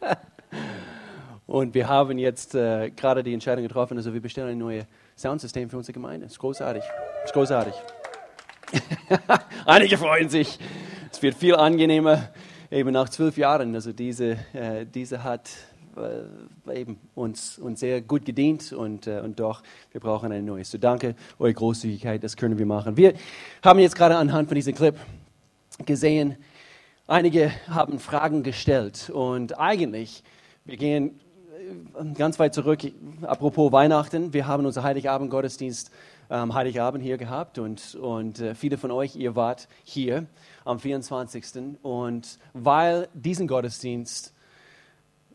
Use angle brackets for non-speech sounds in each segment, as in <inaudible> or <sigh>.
<laughs> Und wir haben jetzt äh, gerade die Entscheidung getroffen, also wir bestellen ein neues Soundsystem für unsere Gemeinde. Ist großartig. Ist großartig. <laughs> Einige freuen sich. Es wird viel angenehmer, eben nach zwölf Jahren. Also diese, äh, diese hat äh, eben uns, uns sehr gut gedient und, äh, und doch, wir brauchen ein neues. So danke, eure Großzügigkeit, das können wir machen. Wir haben jetzt gerade anhand von diesem Clip gesehen, einige haben Fragen gestellt und eigentlich, wir gehen äh, ganz weit zurück, apropos Weihnachten, wir haben unser Heiligabend-Gottesdienst ähm, Heiligabend hier gehabt und, und äh, viele von euch, ihr wart hier am 24. Und weil diesen Gottesdienst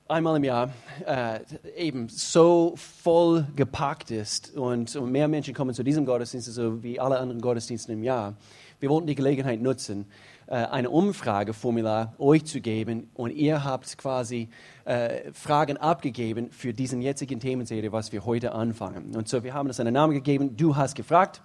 einmal im Jahr äh, eben so voll gepackt ist und, und, mehr Menschen kommen zu diesem Gottesdienst, so wie alle anderen Gottesdienste im Jahr, wir wollten die Gelegenheit nutzen, äh, eine Umfrageformular euch zu geben und ihr habt quasi äh, Fragen abgegeben für diesen jetzigen Themenserie, was wir heute anfangen. Und so, wir haben das einen Namen gegeben, du hast gefragt.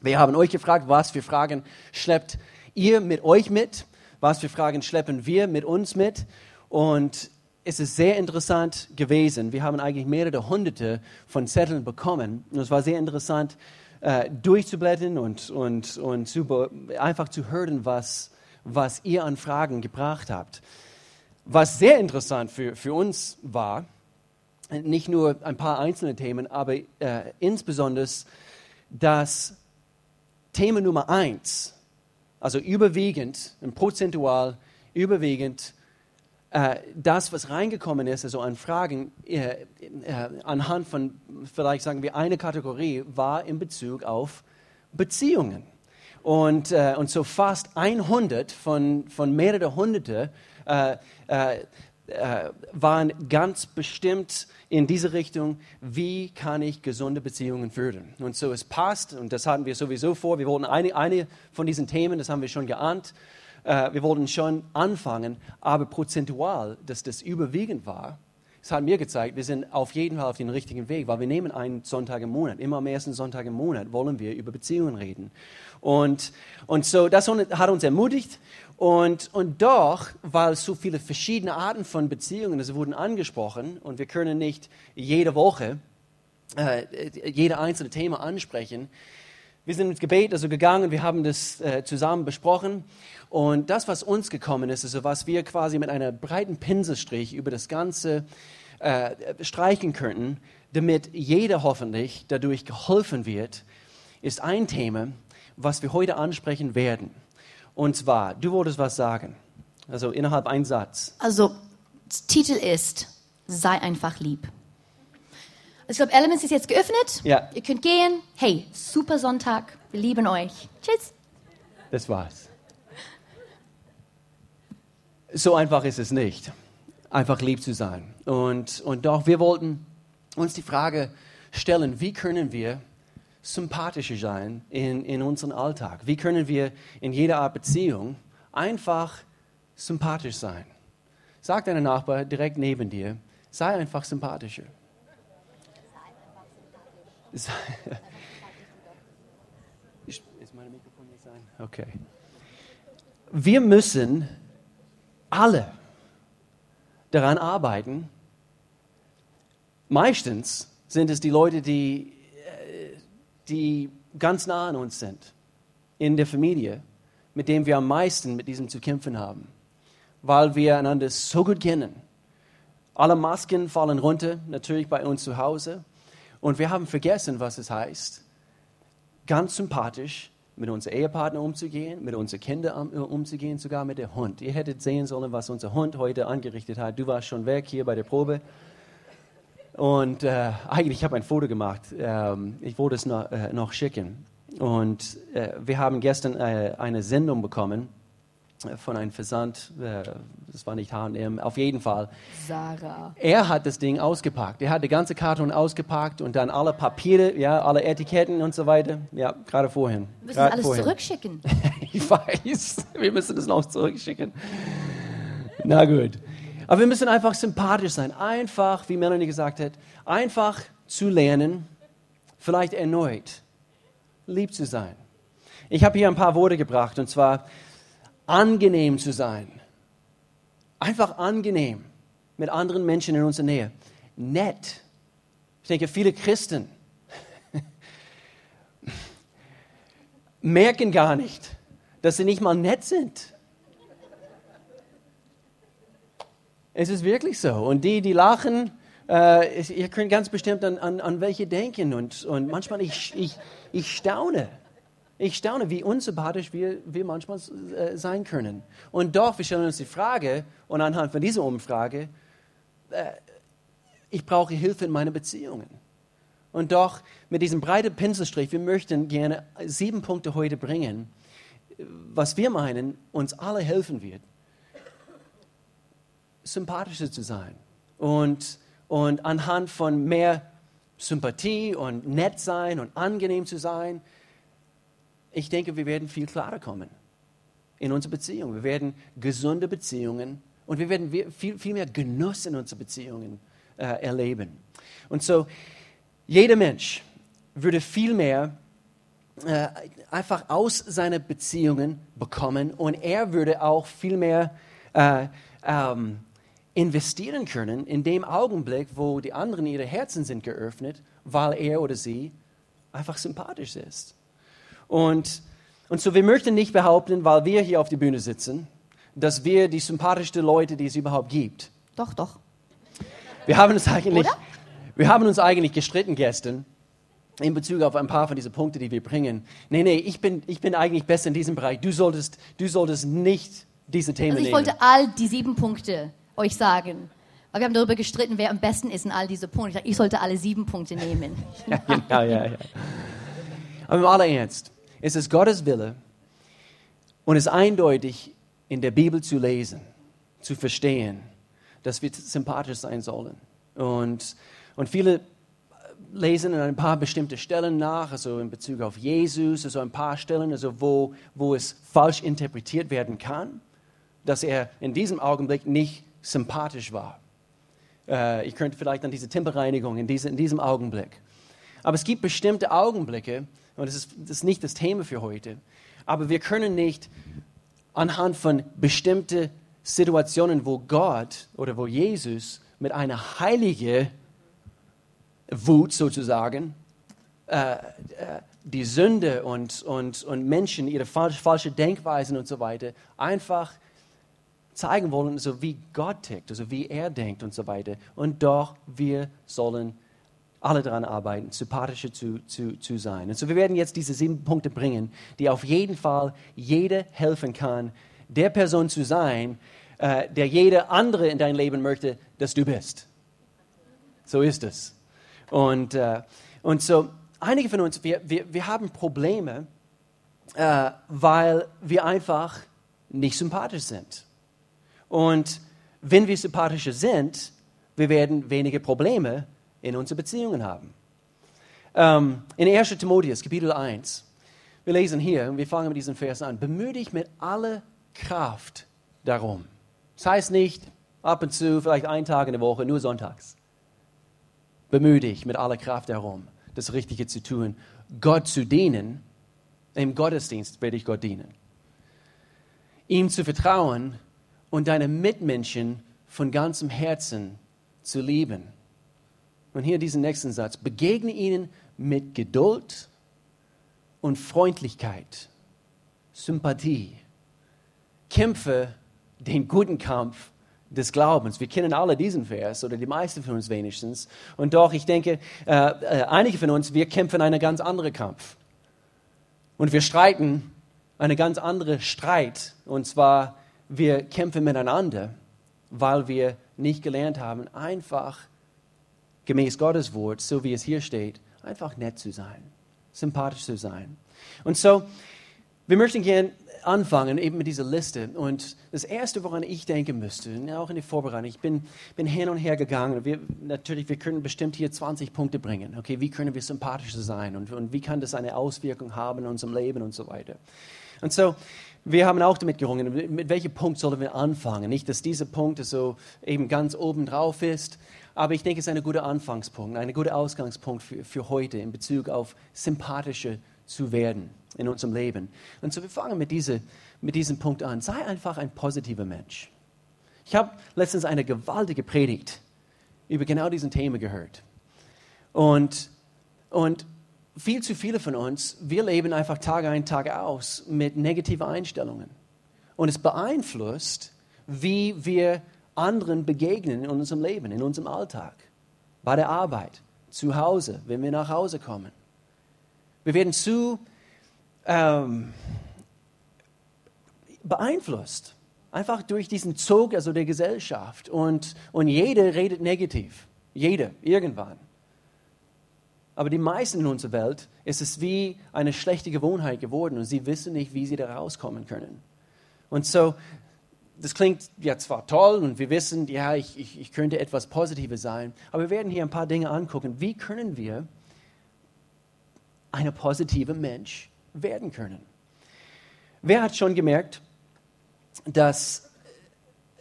Wir haben euch gefragt, was für Fragen schleppt ihr mit euch mit, was für Fragen schleppen wir mit uns mit. Und es ist sehr interessant gewesen. Wir haben eigentlich mehrere hunderte von Zetteln bekommen. Und es war sehr interessant, äh, durchzublättern und, und, und zu, einfach zu hören, was, was ihr an Fragen gebracht habt. Was sehr interessant für, für uns war, nicht nur ein paar einzelne Themen, aber äh, insbesondere das Thema Nummer eins, also überwiegend, prozentual überwiegend, äh, das, was reingekommen ist, also an Fragen, äh, äh, anhand von, vielleicht sagen wir, eine Kategorie, war in Bezug auf Beziehungen. Und, äh, und so fast 100 von, von mehreren Hunderte äh, äh, äh, waren ganz bestimmt in diese Richtung, wie kann ich gesunde Beziehungen führen. Und so es passt, und das hatten wir sowieso vor, wir wollten eine, eine von diesen Themen, das haben wir schon geahnt, äh, wir wollten schon anfangen, aber prozentual, dass das überwiegend war, es hat mir gezeigt, wir sind auf jeden Fall auf dem richtigen Weg, weil wir nehmen einen Sonntag im Monat. Immer am ersten Sonntag im Monat wollen wir über Beziehungen reden. Und, und so, das hat uns ermutigt. Und, und doch, weil so viele verschiedene Arten von Beziehungen, also wurden angesprochen, und wir können nicht jede Woche äh, jede einzelne Thema ansprechen, wir sind ins Gebet also gegangen, wir haben das äh, zusammen besprochen und das, was uns gekommen ist, also was wir quasi mit einer breiten Pinselstrich über das Ganze äh, streichen könnten, damit jeder hoffentlich dadurch geholfen wird, ist ein Thema, was wir heute ansprechen werden. Und zwar, du wolltest was sagen, also innerhalb ein Satz. Also, Titel ist, sei einfach lieb. Ich glaube, Elements ist jetzt geöffnet. Ja. Ihr könnt gehen. Hey, super Sonntag. Wir lieben euch. Tschüss. Das war's. So einfach ist es nicht, einfach lieb zu sein. Und, und doch, wir wollten uns die Frage stellen, wie können wir sympathischer sein in, in unserem Alltag? Wie können wir in jeder Art Beziehung einfach sympathisch sein? Sag deinem Nachbar direkt neben dir, sei einfach sympathischer. Ist meine Mikrofon jetzt sein? Okay. Wir müssen alle daran arbeiten. Meistens sind es die Leute, die, äh, die ganz nah an uns sind, in der Familie, mit denen wir am meisten mit diesem zu kämpfen haben, weil wir einander so gut kennen. Alle Masken fallen runter, natürlich bei uns zu Hause. Und wir haben vergessen, was es heißt, ganz sympathisch mit unserem Ehepartner umzugehen, mit unseren Kindern umzugehen, sogar mit dem Hund. Ihr hättet sehen sollen, was unser Hund heute angerichtet hat. Du warst schon weg hier bei der Probe. Und äh, eigentlich habe ich ein Foto gemacht. Ähm, ich wollte es noch, äh, noch schicken. Und äh, wir haben gestern äh, eine Sendung bekommen von einem Versand, äh, das war nicht H&M, auf jeden Fall. Sarah. Er hat das Ding ausgepackt. Er hat die ganze Karton ausgepackt und dann alle Papiere, ja, alle Etiketten und so weiter. Ja, gerade vorhin. Wir müssen alles vorhin. zurückschicken. <laughs> ich weiß, wir müssen das noch zurückschicken. Na gut. Aber wir müssen einfach sympathisch sein. Einfach, wie Melanie gesagt hat, einfach zu lernen, vielleicht erneut lieb zu sein. Ich habe hier ein paar Worte gebracht und zwar angenehm zu sein. Einfach angenehm mit anderen Menschen in unserer Nähe. Nett. Ich denke, viele Christen <laughs> merken gar nicht, dass sie nicht mal nett sind. Es ist wirklich so. Und die, die lachen, äh, ihr könnt ganz bestimmt an, an, an welche denken. Und, und manchmal, ich, ich, ich staune. Ich staune, wie unsympathisch wir, wir manchmal äh, sein können. Und doch, wir stellen uns die Frage, und anhand von dieser Umfrage, äh, ich brauche Hilfe in meinen Beziehungen. Und doch, mit diesem breiten Pinselstrich, wir möchten gerne sieben Punkte heute bringen, was wir meinen, uns alle helfen wird, sympathischer zu sein. Und, und anhand von mehr Sympathie und nett sein und angenehm zu sein, ich denke, wir werden viel klarer kommen in unsere Beziehungen. Wir werden gesunde Beziehungen und wir werden viel, viel mehr Genuss in unseren Beziehungen äh, erleben. Und so, jeder Mensch würde viel mehr äh, einfach aus seinen Beziehungen bekommen und er würde auch viel mehr äh, ähm, investieren können in dem Augenblick, wo die anderen ihre Herzen sind geöffnet, weil er oder sie einfach sympathisch ist. Und, und so, wir möchten nicht behaupten, weil wir hier auf der Bühne sitzen, dass wir die sympathischsten Leute, die es überhaupt gibt. Doch, doch. Wir haben uns eigentlich, wir haben uns eigentlich gestritten gestern in Bezug auf ein paar von diesen Punkten, die wir bringen. Nee, nee, ich bin, ich bin eigentlich besser in diesem Bereich. Du solltest, du solltest nicht diese Themen also ich nehmen. wollte all die sieben Punkte euch sagen. Weil wir haben darüber gestritten, wer am besten ist in all diese Punkte. Ich, dachte, ich sollte alle sieben Punkte nehmen. <laughs> ja, genau, ja, ja. Aber im aller Ernst, es ist Gottes Wille und es ist eindeutig in der Bibel zu lesen, zu verstehen, dass wir sympathisch sein sollen. Und, und viele lesen in ein paar bestimmte Stellen nach, also in Bezug auf Jesus, also ein paar Stellen, also wo, wo es falsch interpretiert werden kann, dass er in diesem Augenblick nicht sympathisch war. Äh, ich könnte vielleicht an diese Tempelreinigung in, diese, in diesem Augenblick. Aber es gibt bestimmte Augenblicke, und das ist, das ist nicht das Thema für heute, aber wir können nicht anhand von bestimmten Situationen, wo Gott oder wo Jesus mit einer heiligen Wut sozusagen äh, äh, die Sünde und, und, und Menschen, ihre falsch, falsche Denkweisen und so weiter einfach zeigen wollen, so wie Gott tickt, also wie er denkt und so weiter. Und doch, wir sollen alle daran arbeiten, sympathischer zu, zu, zu sein. Und so, wir werden jetzt diese sieben Punkte bringen, die auf jeden Fall jeder helfen kann, der Person zu sein, äh, der jeder andere in dein Leben möchte, dass du bist. So ist es. Und, äh, und so, einige von uns, wir, wir, wir haben Probleme, äh, weil wir einfach nicht sympathisch sind. Und wenn wir sympathischer sind, wir werden weniger Probleme in unseren Beziehungen haben. Ähm, in 1. Timotheus, Kapitel 1, wir lesen hier, und wir fangen mit diesem Vers an, bemühe dich mit aller Kraft darum. Das heißt nicht ab und zu, vielleicht einen Tag in der Woche, nur sonntags. Bemühe dich mit aller Kraft darum, das Richtige zu tun, Gott zu dienen. Im Gottesdienst werde ich Gott dienen. Ihm zu vertrauen und deine Mitmenschen von ganzem Herzen zu lieben. Und hier diesen nächsten Satz. Begegne ihnen mit Geduld und Freundlichkeit, Sympathie. Kämpfe den guten Kampf des Glaubens. Wir kennen alle diesen Vers oder die meisten von uns wenigstens. Und doch, ich denke, äh, äh, einige von uns, wir kämpfen einen ganz anderen Kampf. Und wir streiten einen ganz anderen Streit. Und zwar, wir kämpfen miteinander, weil wir nicht gelernt haben, einfach gemäß Gottes Wort, so wie es hier steht, einfach nett zu sein, sympathisch zu sein. Und so, wir möchten gerne anfangen, eben mit dieser Liste. Und das Erste, woran ich denken müsste, auch in der Vorbereitung, ich bin, bin hin und her gegangen. Wir, natürlich, wir können bestimmt hier 20 Punkte bringen. Okay, wie können wir sympathischer sein und, und wie kann das eine Auswirkung haben in unserem Leben und so weiter. Und so, wir haben auch damit gerungen, mit welchem Punkt sollen wir anfangen? Nicht, dass dieser Punkt so eben ganz oben drauf ist, aber ich denke, es ist ein guter Anfangspunkt, ein guter Ausgangspunkt für, für heute in Bezug auf sympathische zu werden in unserem Leben. Und so, wir fangen mit, diese, mit diesem Punkt an. Sei einfach ein positiver Mensch. Ich habe letztens eine gewaltige Predigt über genau diesen Thema gehört. Und, und viel zu viele von uns, wir leben einfach Tag ein, Tag aus mit negativen Einstellungen. Und es beeinflusst, wie wir anderen begegnen in unserem Leben, in unserem Alltag, bei der Arbeit, zu Hause, wenn wir nach Hause kommen. Wir werden zu ähm, beeinflusst, einfach durch diesen Zug also der Gesellschaft. Und, und jeder redet negativ, jeder, irgendwann. Aber die meisten in unserer Welt ist es wie eine schlechte Gewohnheit geworden und sie wissen nicht, wie sie da rauskommen können. Und so, das klingt ja zwar toll und wir wissen, ja, ich, ich, ich könnte etwas Positives sein, aber wir werden hier ein paar Dinge angucken. Wie können wir ein positiver Mensch werden können? Wer hat schon gemerkt, dass,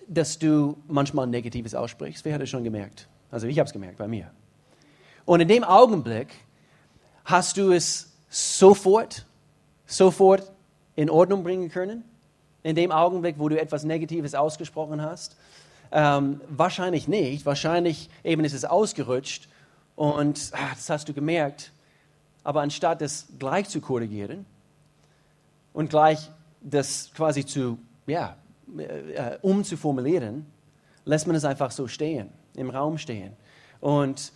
dass du manchmal Negatives aussprichst? Wer hat es schon gemerkt? Also ich habe es gemerkt bei mir. Und in dem Augenblick hast du es sofort, sofort in Ordnung bringen können. In dem Augenblick, wo du etwas Negatives ausgesprochen hast. Ähm, wahrscheinlich nicht. Wahrscheinlich eben ist es ausgerutscht und ach, das hast du gemerkt. Aber anstatt das gleich zu korrigieren und gleich das quasi zu, ja, äh, umzuformulieren, lässt man es einfach so stehen, im Raum stehen. Und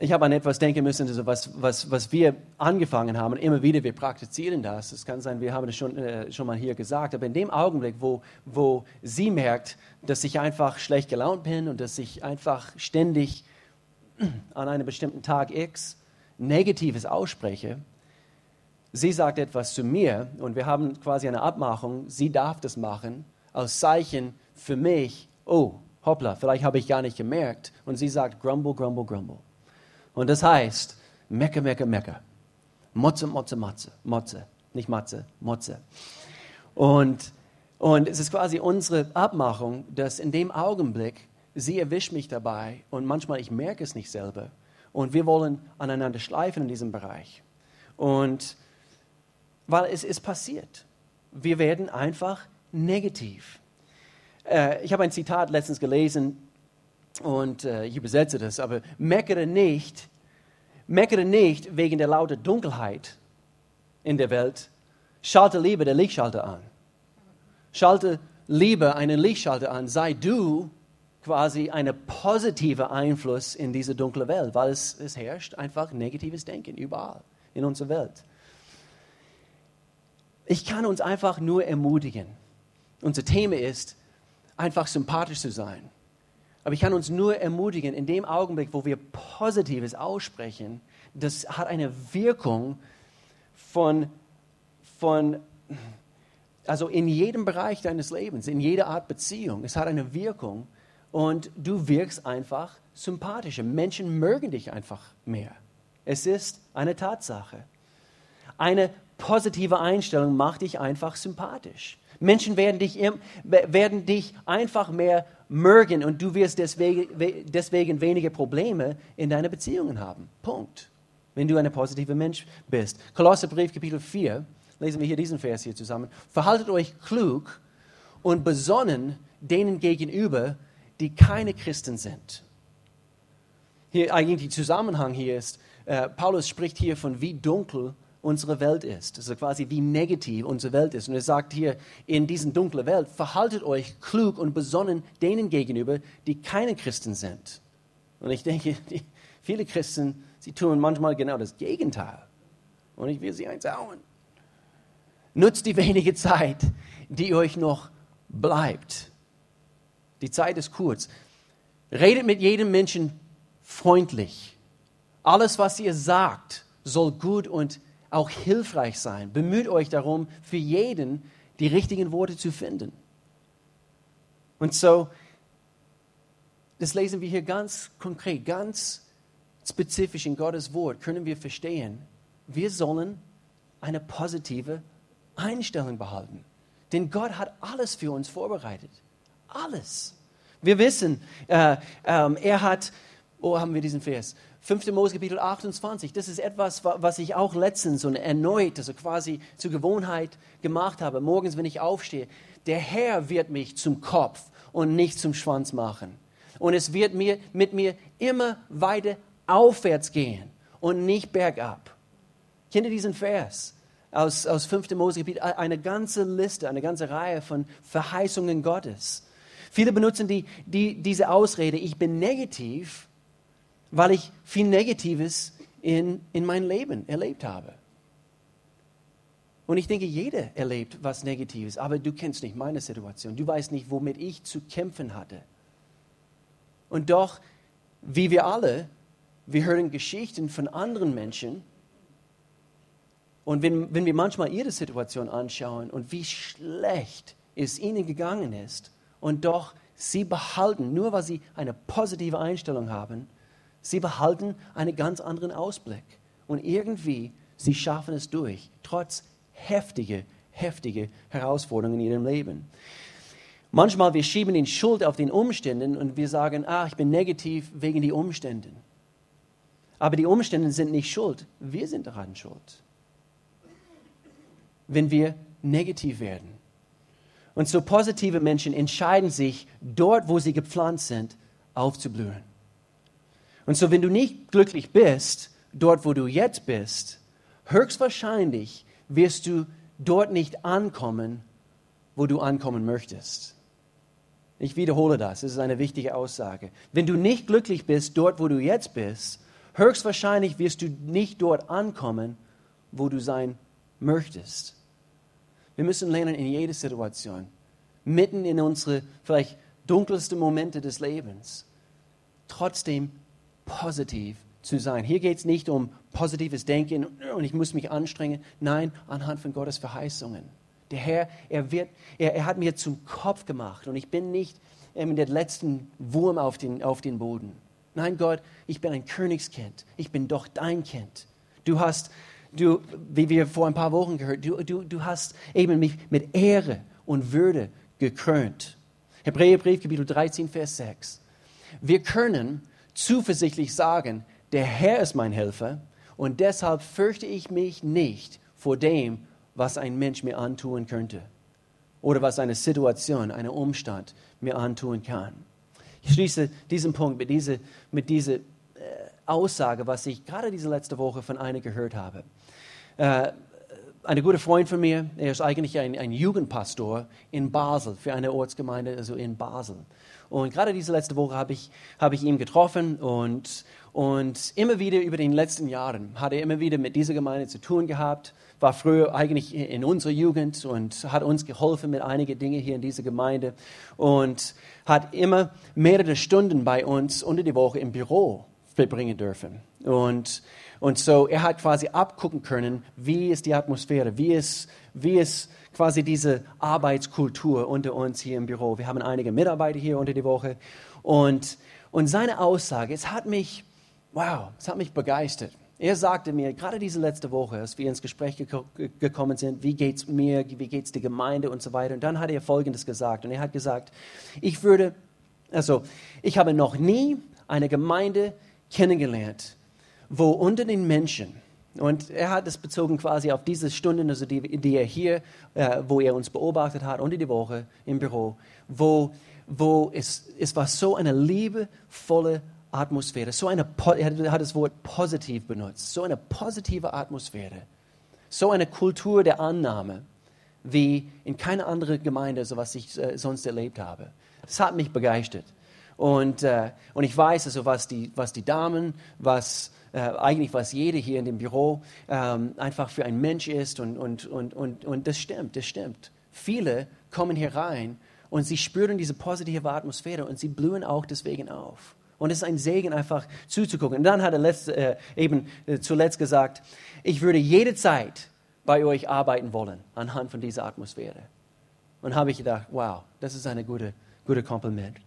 ich habe an etwas denken müssen, also was, was, was wir angefangen haben. Immer wieder, wir praktizieren das. Es kann sein, wir haben es schon, äh, schon mal hier gesagt. Aber in dem Augenblick, wo, wo sie merkt, dass ich einfach schlecht gelaunt bin und dass ich einfach ständig an einem bestimmten Tag X Negatives ausspreche, sie sagt etwas zu mir und wir haben quasi eine Abmachung, sie darf das machen, als Zeichen für mich, oh, hoppla, vielleicht habe ich gar nicht gemerkt. Und sie sagt, grumble, grumble, grumble. Und das heißt, mecke, mecke, mecke. Motze, Motze, Matze. Motze. Nicht Matze, Motze. Und, und es ist quasi unsere Abmachung, dass in dem Augenblick, sie erwischt mich dabei und manchmal ich merke es nicht selber. Und wir wollen aneinander schleifen in diesem Bereich. Und weil es ist passiert. Wir werden einfach negativ. Äh, ich habe ein Zitat letztens gelesen und äh, ich übersetze das, aber meckere nicht, meckere nicht wegen der lauten Dunkelheit in der Welt, schalte lieber den Lichtschalter an. Schalte lieber einen Lichtschalter an, sei du quasi ein positiver Einfluss in diese dunkle Welt, weil es, es herrscht einfach negatives Denken überall in unserer Welt. Ich kann uns einfach nur ermutigen. Unser Thema ist, einfach sympathisch zu sein aber ich kann uns nur ermutigen, in dem Augenblick, wo wir Positives aussprechen, das hat eine Wirkung von, von, also in jedem Bereich deines Lebens, in jeder Art Beziehung. Es hat eine Wirkung und du wirkst einfach sympathischer. Menschen mögen dich einfach mehr. Es ist eine Tatsache. Eine positive Einstellung macht dich einfach sympathisch. Menschen werden dich, werden dich einfach mehr mögen und du wirst deswegen, deswegen weniger Probleme in deinen Beziehungen haben. Punkt. Wenn du ein positiver Mensch bist. Kolosserbrief Kapitel 4, lesen wir hier diesen Vers hier zusammen. Verhaltet euch klug und besonnen denen gegenüber, die keine Christen sind. Hier eigentlich der Zusammenhang hier ist, äh, Paulus spricht hier von wie dunkel unsere Welt ist. Also quasi wie negativ unsere Welt ist. Und er sagt hier, in diesen dunklen Welt, verhaltet euch klug und besonnen denen gegenüber, die keine Christen sind. Und ich denke, <laughs> die, viele Christen, sie tun manchmal genau das Gegenteil. Und ich will sie eins hauen. Nutzt die wenige Zeit, die euch noch bleibt. Die Zeit ist kurz. Redet mit jedem Menschen freundlich. Alles, was ihr sagt, soll gut und auch hilfreich sein. Bemüht euch darum, für jeden die richtigen Worte zu finden. Und so, das lesen wir hier ganz konkret, ganz spezifisch in Gottes Wort, können wir verstehen, wir sollen eine positive Einstellung behalten. Denn Gott hat alles für uns vorbereitet. Alles. Wir wissen, äh, äh, er hat, wo haben wir diesen Vers? 5. Mose Kapitel 28, das ist etwas, was ich auch letztens und erneut, also quasi zur Gewohnheit gemacht habe. Morgens, wenn ich aufstehe, der Herr wird mich zum Kopf und nicht zum Schwanz machen. Und es wird mir, mit mir immer weiter aufwärts gehen und nicht bergab. Kennt ihr diesen Vers aus, aus 5. Mose? Eine ganze Liste, eine ganze Reihe von Verheißungen Gottes. Viele benutzen die, die, diese Ausrede, ich bin negativ, weil ich viel Negatives in, in mein Leben erlebt habe. Und ich denke, jeder erlebt was Negatives, aber du kennst nicht meine Situation. Du weißt nicht, womit ich zu kämpfen hatte. Und doch, wie wir alle, wir hören Geschichten von anderen Menschen. Und wenn, wenn wir manchmal ihre Situation anschauen und wie schlecht es ihnen gegangen ist, und doch sie behalten, nur weil sie eine positive Einstellung haben, sie behalten einen ganz anderen Ausblick. Und irgendwie, sie schaffen es durch, trotz heftiger, heftiger Herausforderungen in ihrem Leben. Manchmal wir schieben die Schuld auf den Umständen und wir sagen, ah, ich bin negativ wegen den Umständen. Aber die Umstände sind nicht schuld, wir sind daran schuld. Wenn wir negativ werden. Und so positive Menschen entscheiden sich, dort, wo sie gepflanzt sind, aufzublühen. Und so, wenn du nicht glücklich bist, dort, wo du jetzt bist, höchstwahrscheinlich wirst du dort nicht ankommen, wo du ankommen möchtest. Ich wiederhole das, das ist eine wichtige Aussage. Wenn du nicht glücklich bist dort, wo du jetzt bist, höchstwahrscheinlich wirst du nicht dort ankommen, wo du sein möchtest. Wir müssen lernen in jeder Situation, mitten in unsere vielleicht dunkelsten Momente des Lebens, trotzdem positiv zu sein. Hier geht es nicht um positives Denken und ich muss mich anstrengen. Nein, anhand von Gottes Verheißungen. Der Herr, er, wird, er, er hat mir zum Kopf gemacht und ich bin nicht ähm, der letzten Wurm auf den, auf den Boden. Nein, Gott, ich bin ein Königskind. Ich bin doch dein Kind. Du hast, du, wie wir vor ein paar Wochen gehört, du, du, du hast eben mich mit Ehre und Würde gekrönt. Hebräerbrief, Kapitel 13, Vers 6. Wir können zuversichtlich sagen, der Herr ist mein Helfer und deshalb fürchte ich mich nicht vor dem, was ein Mensch mir antun könnte oder was eine Situation, ein Umstand mir antun kann. Ich schließe diesen Punkt mit dieser, mit dieser äh, Aussage, was ich gerade diese letzte Woche von einer gehört habe. Äh, ein guter Freund von mir, er ist eigentlich ein, ein Jugendpastor in Basel, für eine Ortsgemeinde, also in Basel. Und gerade diese letzte Woche habe ich, habe ich ihn getroffen und, und immer wieder über den letzten Jahren hat er immer wieder mit dieser Gemeinde zu tun gehabt war früher eigentlich in unserer Jugend und hat uns geholfen mit einigen Dingen hier in dieser Gemeinde und hat immer mehrere Stunden bei uns unter die Woche im Büro verbringen dürfen. Und, und so, er hat quasi abgucken können, wie ist die Atmosphäre, wie ist, wie ist quasi diese Arbeitskultur unter uns hier im Büro. Wir haben einige Mitarbeiter hier unter die Woche und, und seine Aussage, es hat mich, wow, es hat mich begeistert. Er sagte mir, gerade diese letzte Woche, als wir ins Gespräch geko gekommen sind, wie geht es mir, wie geht es der Gemeinde und so weiter. Und dann hat er Folgendes gesagt. Und er hat gesagt, ich würde, also, ich habe noch nie eine Gemeinde kennengelernt, wo unter den Menschen, und er hat es bezogen quasi auf diese Stunden, also die, die er hier, äh, wo er uns beobachtet hat, unter die Woche im Büro, wo, wo es, es war so eine liebevolle Atmosphäre, so eine, er hat das Wort positiv benutzt, so eine positive Atmosphäre, so eine Kultur der Annahme, wie in keiner anderen Gemeinde, so was ich äh, sonst erlebt habe. Das hat mich begeistert. Und, äh, und ich weiß also, was die, was die Damen, was äh, eigentlich was jeder hier in dem Büro ähm, einfach für ein Mensch ist. Und, und, und, und, und das stimmt, das stimmt. Viele kommen hier rein und sie spüren diese positive Atmosphäre und sie blühen auch deswegen auf. Und es ist ein Segen, einfach zuzugucken. Und dann hat er letzt, äh, eben äh, zuletzt gesagt, ich würde jede Zeit bei euch arbeiten wollen, anhand von dieser Atmosphäre. Und habe ich gedacht, wow, das ist ein gute, gute Kompliment.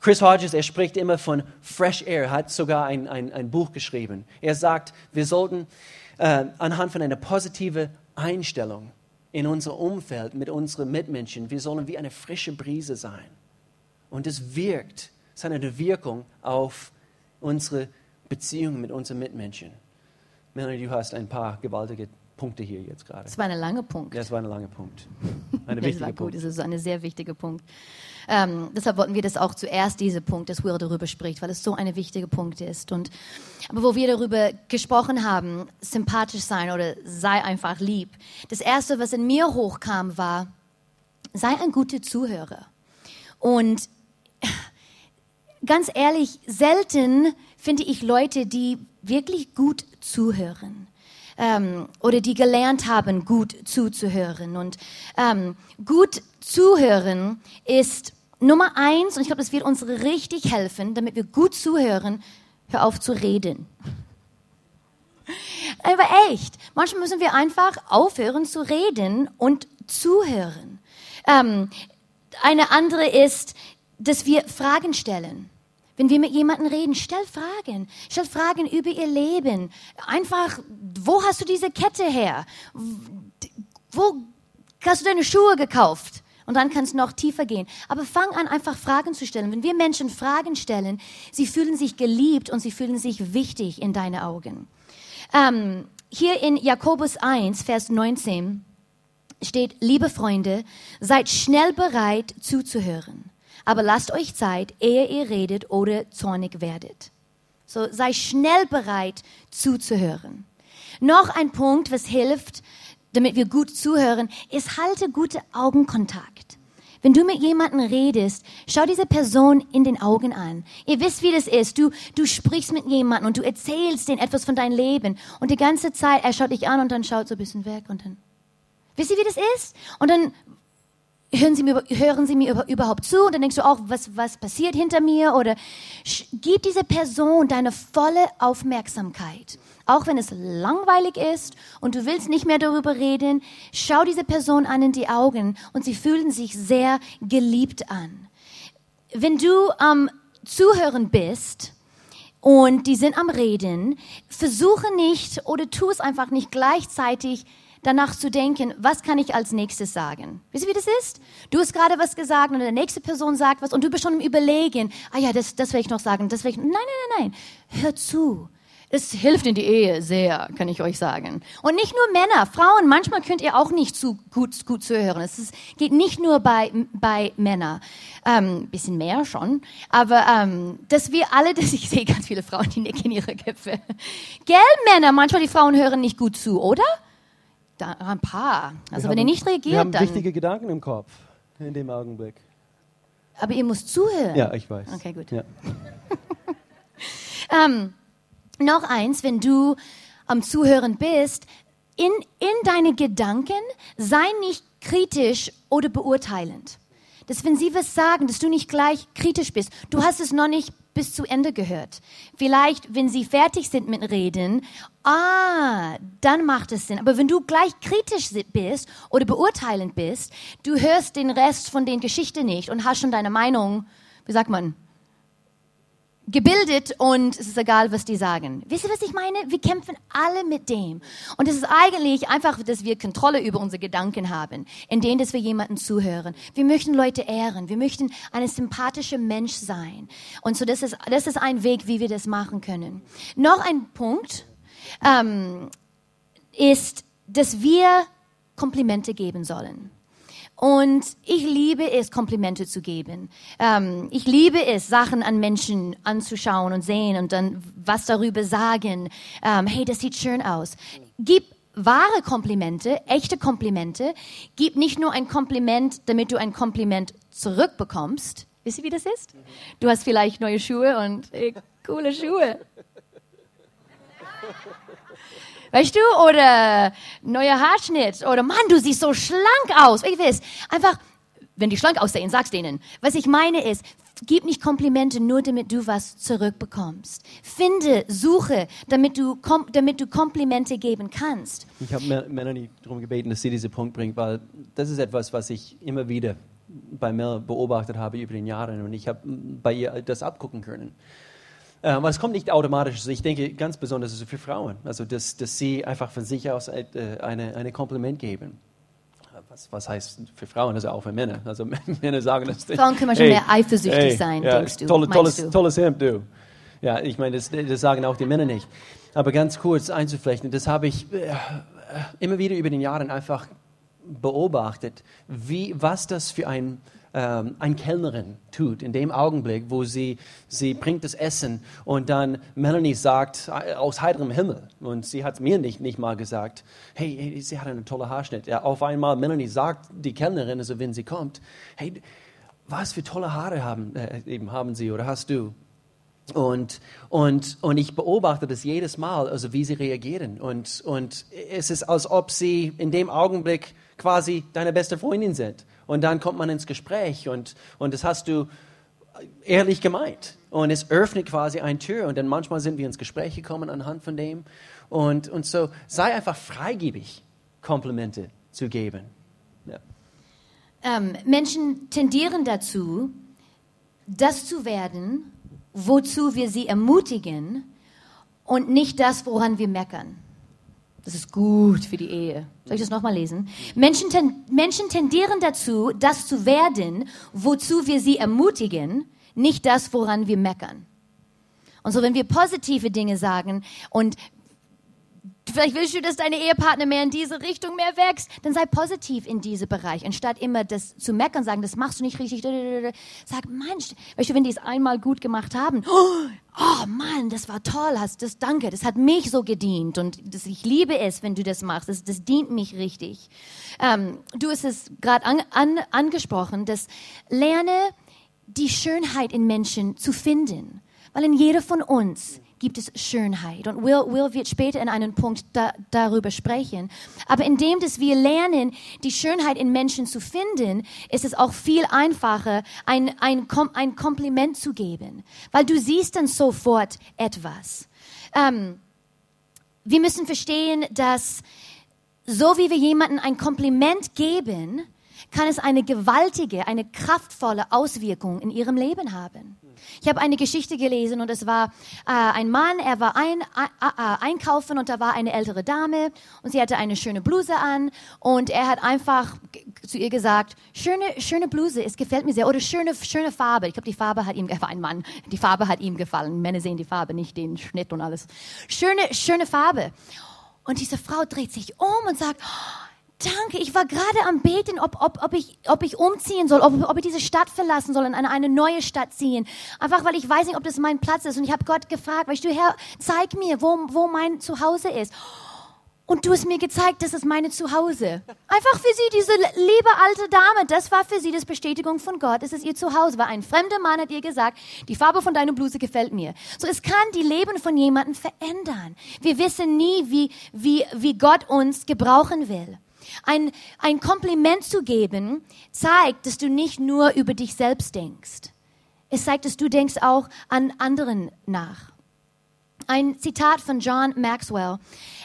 Chris Hodges, er spricht immer von Fresh Air, hat sogar ein, ein, ein Buch geschrieben. Er sagt, wir sollten äh, anhand von einer positiven Einstellung in unser Umfeld mit unseren Mitmenschen, wir sollen wie eine frische Brise sein. Und es wirkt es hat eine Wirkung auf unsere Beziehungen mit unseren Mitmenschen. Melanie, du hast ein paar gewaltige Punkte hier jetzt gerade. Das war ein langer Punkt. Ja, das war ein langer Punkt. <laughs> Ein das wichtiger war gut, Punkt. das ist ein sehr wichtiger Punkt. Ähm, deshalb wollten wir das auch zuerst, dieser Punkt, dass Will darüber spricht, weil es so ein wichtiger Punkt ist. Und, aber wo wir darüber gesprochen haben, sympathisch sein oder sei einfach lieb, das Erste, was in mir hochkam, war, sei ein guter Zuhörer. Und <laughs> ganz ehrlich, selten finde ich Leute, die wirklich gut zuhören. Ähm, oder die gelernt haben, gut zuzuhören. Und ähm, gut zuhören ist Nummer eins, und ich glaube, das wird uns richtig helfen, damit wir gut zuhören, hör auf zu reden. <laughs> Aber echt, manchmal müssen wir einfach aufhören zu reden und zuhören. Ähm, eine andere ist, dass wir Fragen stellen. Wenn wir mit jemandem reden, stell Fragen. Stell Fragen über ihr Leben. Einfach, wo hast du diese Kette her? Wo hast du deine Schuhe gekauft? Und dann kannst du noch tiefer gehen. Aber fang an, einfach Fragen zu stellen. Wenn wir Menschen Fragen stellen, sie fühlen sich geliebt und sie fühlen sich wichtig in deine Augen. Ähm, hier in Jakobus 1, Vers 19 steht, liebe Freunde, seid schnell bereit zuzuhören aber lasst euch Zeit, ehe ihr redet oder zornig werdet. So sei schnell bereit zuzuhören. Noch ein Punkt, was hilft, damit wir gut zuhören, ist halte gute Augenkontakt. Wenn du mit jemandem redest, schau diese Person in den Augen an. Ihr wisst, wie das ist. Du, du sprichst mit jemandem und du erzählst denen etwas von deinem Leben. Und die ganze Zeit, er schaut dich an und dann schaut so ein bisschen weg und dann, wisst ihr, wie das ist? Und dann hören Sie mir, hören Sie mir überhaupt zu? Und dann denkst du auch, was, was passiert hinter mir? Oder gib dieser Person deine volle Aufmerksamkeit. Auch wenn es langweilig ist und du willst nicht mehr darüber reden, schau diese Person an in die Augen und sie fühlen sich sehr geliebt an. Wenn du am Zuhören bist, und die sind am Reden, versuche nicht oder tu es einfach nicht gleichzeitig danach zu denken, was kann ich als nächstes sagen? Wisst ihr, wie das ist? Du hast gerade was gesagt und die nächste Person sagt was und du bist schon im Überlegen, ah ja, das, das will ich noch sagen, das will ich, nein, nein, nein, nein, hör zu. Es hilft in die Ehe sehr, kann ich euch sagen. Und nicht nur Männer, Frauen, manchmal könnt ihr auch nicht zu gut, gut zuhören. Es ist, geht nicht nur bei, bei Männern. Ähm, bisschen mehr schon. Aber ähm, dass wir alle, <laughs> dass ich sehe ganz viele Frauen, die nicken ihre Köpfe. Gell, Männer, manchmal die Frauen hören nicht gut zu, oder? Da, ein paar. Also Wir wenn ihr haben- nicht Wir reagiert, haben dann. wichtige Gedanken im Kopf in dem Augenblick. Aber ihr müsst zuhören. Ja, ich weiß. Okay, gut. Ja. <laughs> Ähm, noch eins, wenn du am Zuhören bist, in, in deine Gedanken sei nicht kritisch oder beurteilend. Dass wenn sie was sagen, dass du nicht gleich kritisch bist. Du hast es noch nicht bis zu Ende gehört. Vielleicht, wenn sie fertig sind mit Reden, ah, dann macht es Sinn. Aber wenn du gleich kritisch bist oder beurteilend bist, du hörst den Rest von den Geschichten nicht und hast schon deine Meinung, wie sagt man, gebildet und es ist egal, was die sagen. Wisst ihr, was ich meine? Wir kämpfen alle mit dem. Und es ist eigentlich einfach, dass wir Kontrolle über unsere Gedanken haben, indem dass wir jemanden zuhören. Wir möchten Leute ehren. Wir möchten ein sympathischer Mensch sein. Und so, das ist, das ist ein Weg, wie wir das machen können. Noch ein Punkt ähm, ist, dass wir Komplimente geben sollen. Und ich liebe es, Komplimente zu geben. Ähm, ich liebe es, Sachen an Menschen anzuschauen und sehen und dann was darüber sagen. Ähm, hey, das sieht schön aus. Gib wahre Komplimente, echte Komplimente. Gib nicht nur ein Kompliment, damit du ein Kompliment zurückbekommst. Wisst ihr, wie das ist? Du hast vielleicht neue Schuhe und äh, coole Schuhe. <laughs> Weißt du? Oder neuer Haarschnitt. Oder Mann, du siehst so schlank aus. Ich weiß. Einfach, wenn die schlank aussehen, sag's denen. Was ich meine ist, gib nicht Komplimente nur, damit du was zurückbekommst. Finde, suche, damit du, kom damit du Komplimente geben kannst. Ich habe Mel- Melanie darum gebeten, dass sie diesen Punkt bringt, weil das ist etwas, was ich immer wieder bei Mel beobachtet habe über die Jahre und ich habe bei ihr das abgucken können. Äh, Aber es kommt nicht automatisch. Also ich denke ganz besonders es für Frauen, also dass, dass sie einfach von sich aus äh, eine, eine Kompliment geben. Was, was heißt für Frauen, also auch für Männer. Also <laughs> Männer sagen das. Frauen können manchmal mehr eifersüchtig sein, ja, denkst du, Tolle, tolles, du? tolles Hemd, du. Ja, ich meine, das, das sagen auch die Männer nicht. Aber ganz kurz einzuflechten, das habe ich äh, immer wieder über den Jahren einfach beobachtet, wie, was das für ein, ähm, ein Kellnerin tut in dem Augenblick, wo sie, sie bringt das Essen und dann Melanie sagt äh, aus heiterem Himmel und sie hat es mir nicht, nicht mal gesagt, hey, hey, sie hat einen tollen Haarschnitt. Ja, auf einmal Melanie sagt die Kellnerin, also wenn sie kommt, hey, was für tolle Haare haben, äh, eben haben sie oder hast du? Und, und, und ich beobachte das jedes Mal, also wie sie reagieren. Und, und es ist, als ob sie in dem Augenblick quasi deine beste Freundin sind. Und dann kommt man ins Gespräch und, und das hast du ehrlich gemeint. Und es öffnet quasi eine Tür und dann manchmal sind wir ins Gespräch gekommen anhand von dem. Und, und so sei einfach freigebig, Komplimente zu geben. Ja. Ähm, Menschen tendieren dazu, das zu werden, wozu wir sie ermutigen und nicht das, woran wir meckern. Das ist gut für die Ehe. Soll ich das nochmal lesen? Menschen, ten, Menschen tendieren dazu, das zu werden, wozu wir sie ermutigen, nicht das, woran wir meckern. Und so, wenn wir positive Dinge sagen und vielleicht willst du, dass deine Ehepartner mehr in diese Richtung mehr wächst, dann sei positiv in diesem Bereich. Anstatt immer das zu meckern, sagen, das machst du nicht richtig. Sag, Mensch, weißt du, wenn die es einmal gut gemacht haben, <gasps> oh Mann, das war toll, hast das, danke, das hat mich so gedient und das, ich liebe es, wenn du das machst, das, das dient mich richtig. Ähm, du hast es gerade an, an, angesprochen, dass lerne die Schönheit in Menschen zu finden, weil in jeder von uns gibt es Schönheit. Und Will, Will wird später in einem Punkt da, darüber sprechen. Aber indem dass wir lernen, die Schönheit in Menschen zu finden, ist es auch viel einfacher, ein, ein, ein Kompliment zu geben. Weil du siehst dann sofort etwas. Ähm, wir müssen verstehen, dass so wie wir jemandem ein Kompliment geben, kann es eine gewaltige, eine kraftvolle Auswirkung in ihrem Leben haben. Ich habe eine Geschichte gelesen und es war äh, ein Mann, er war ein, äh, äh, einkaufen und da war eine ältere Dame und sie hatte eine schöne Bluse an und er hat einfach zu ihr gesagt, schöne, schöne Bluse, es gefällt mir sehr oder schöne, schöne Farbe. Ich glaube, die Farbe hat ihm, er war <laughs> ein Mann, die Farbe hat ihm gefallen. Männer sehen die Farbe, nicht den Schnitt und alles. Schöne, schöne Farbe. Und diese Frau dreht sich um und sagt, oh, Danke, ich war gerade am Beten, ob, ob, ob, ich, ob ich umziehen soll, ob, ob ich diese Stadt verlassen soll und in eine neue Stadt ziehen. Einfach weil ich weiß nicht, ob das mein Platz ist. Und ich habe Gott gefragt, weißt du, Herr, zeig mir, wo, wo mein Zuhause ist. Und du hast mir gezeigt, das ist meine Zuhause. Einfach für sie, diese liebe alte Dame, das war für sie das Bestätigung von Gott. Es ist ihr Zuhause. Weil ein fremder Mann hat ihr gesagt, die Farbe von deiner Bluse gefällt mir. So, es kann die Leben von jemandem verändern. Wir wissen nie, wie, wie, wie Gott uns gebrauchen will. Ein, ein Kompliment zu geben zeigt, dass du nicht nur über dich selbst denkst. Es zeigt, dass du denkst auch an anderen nach. Ein Zitat von John Maxwell.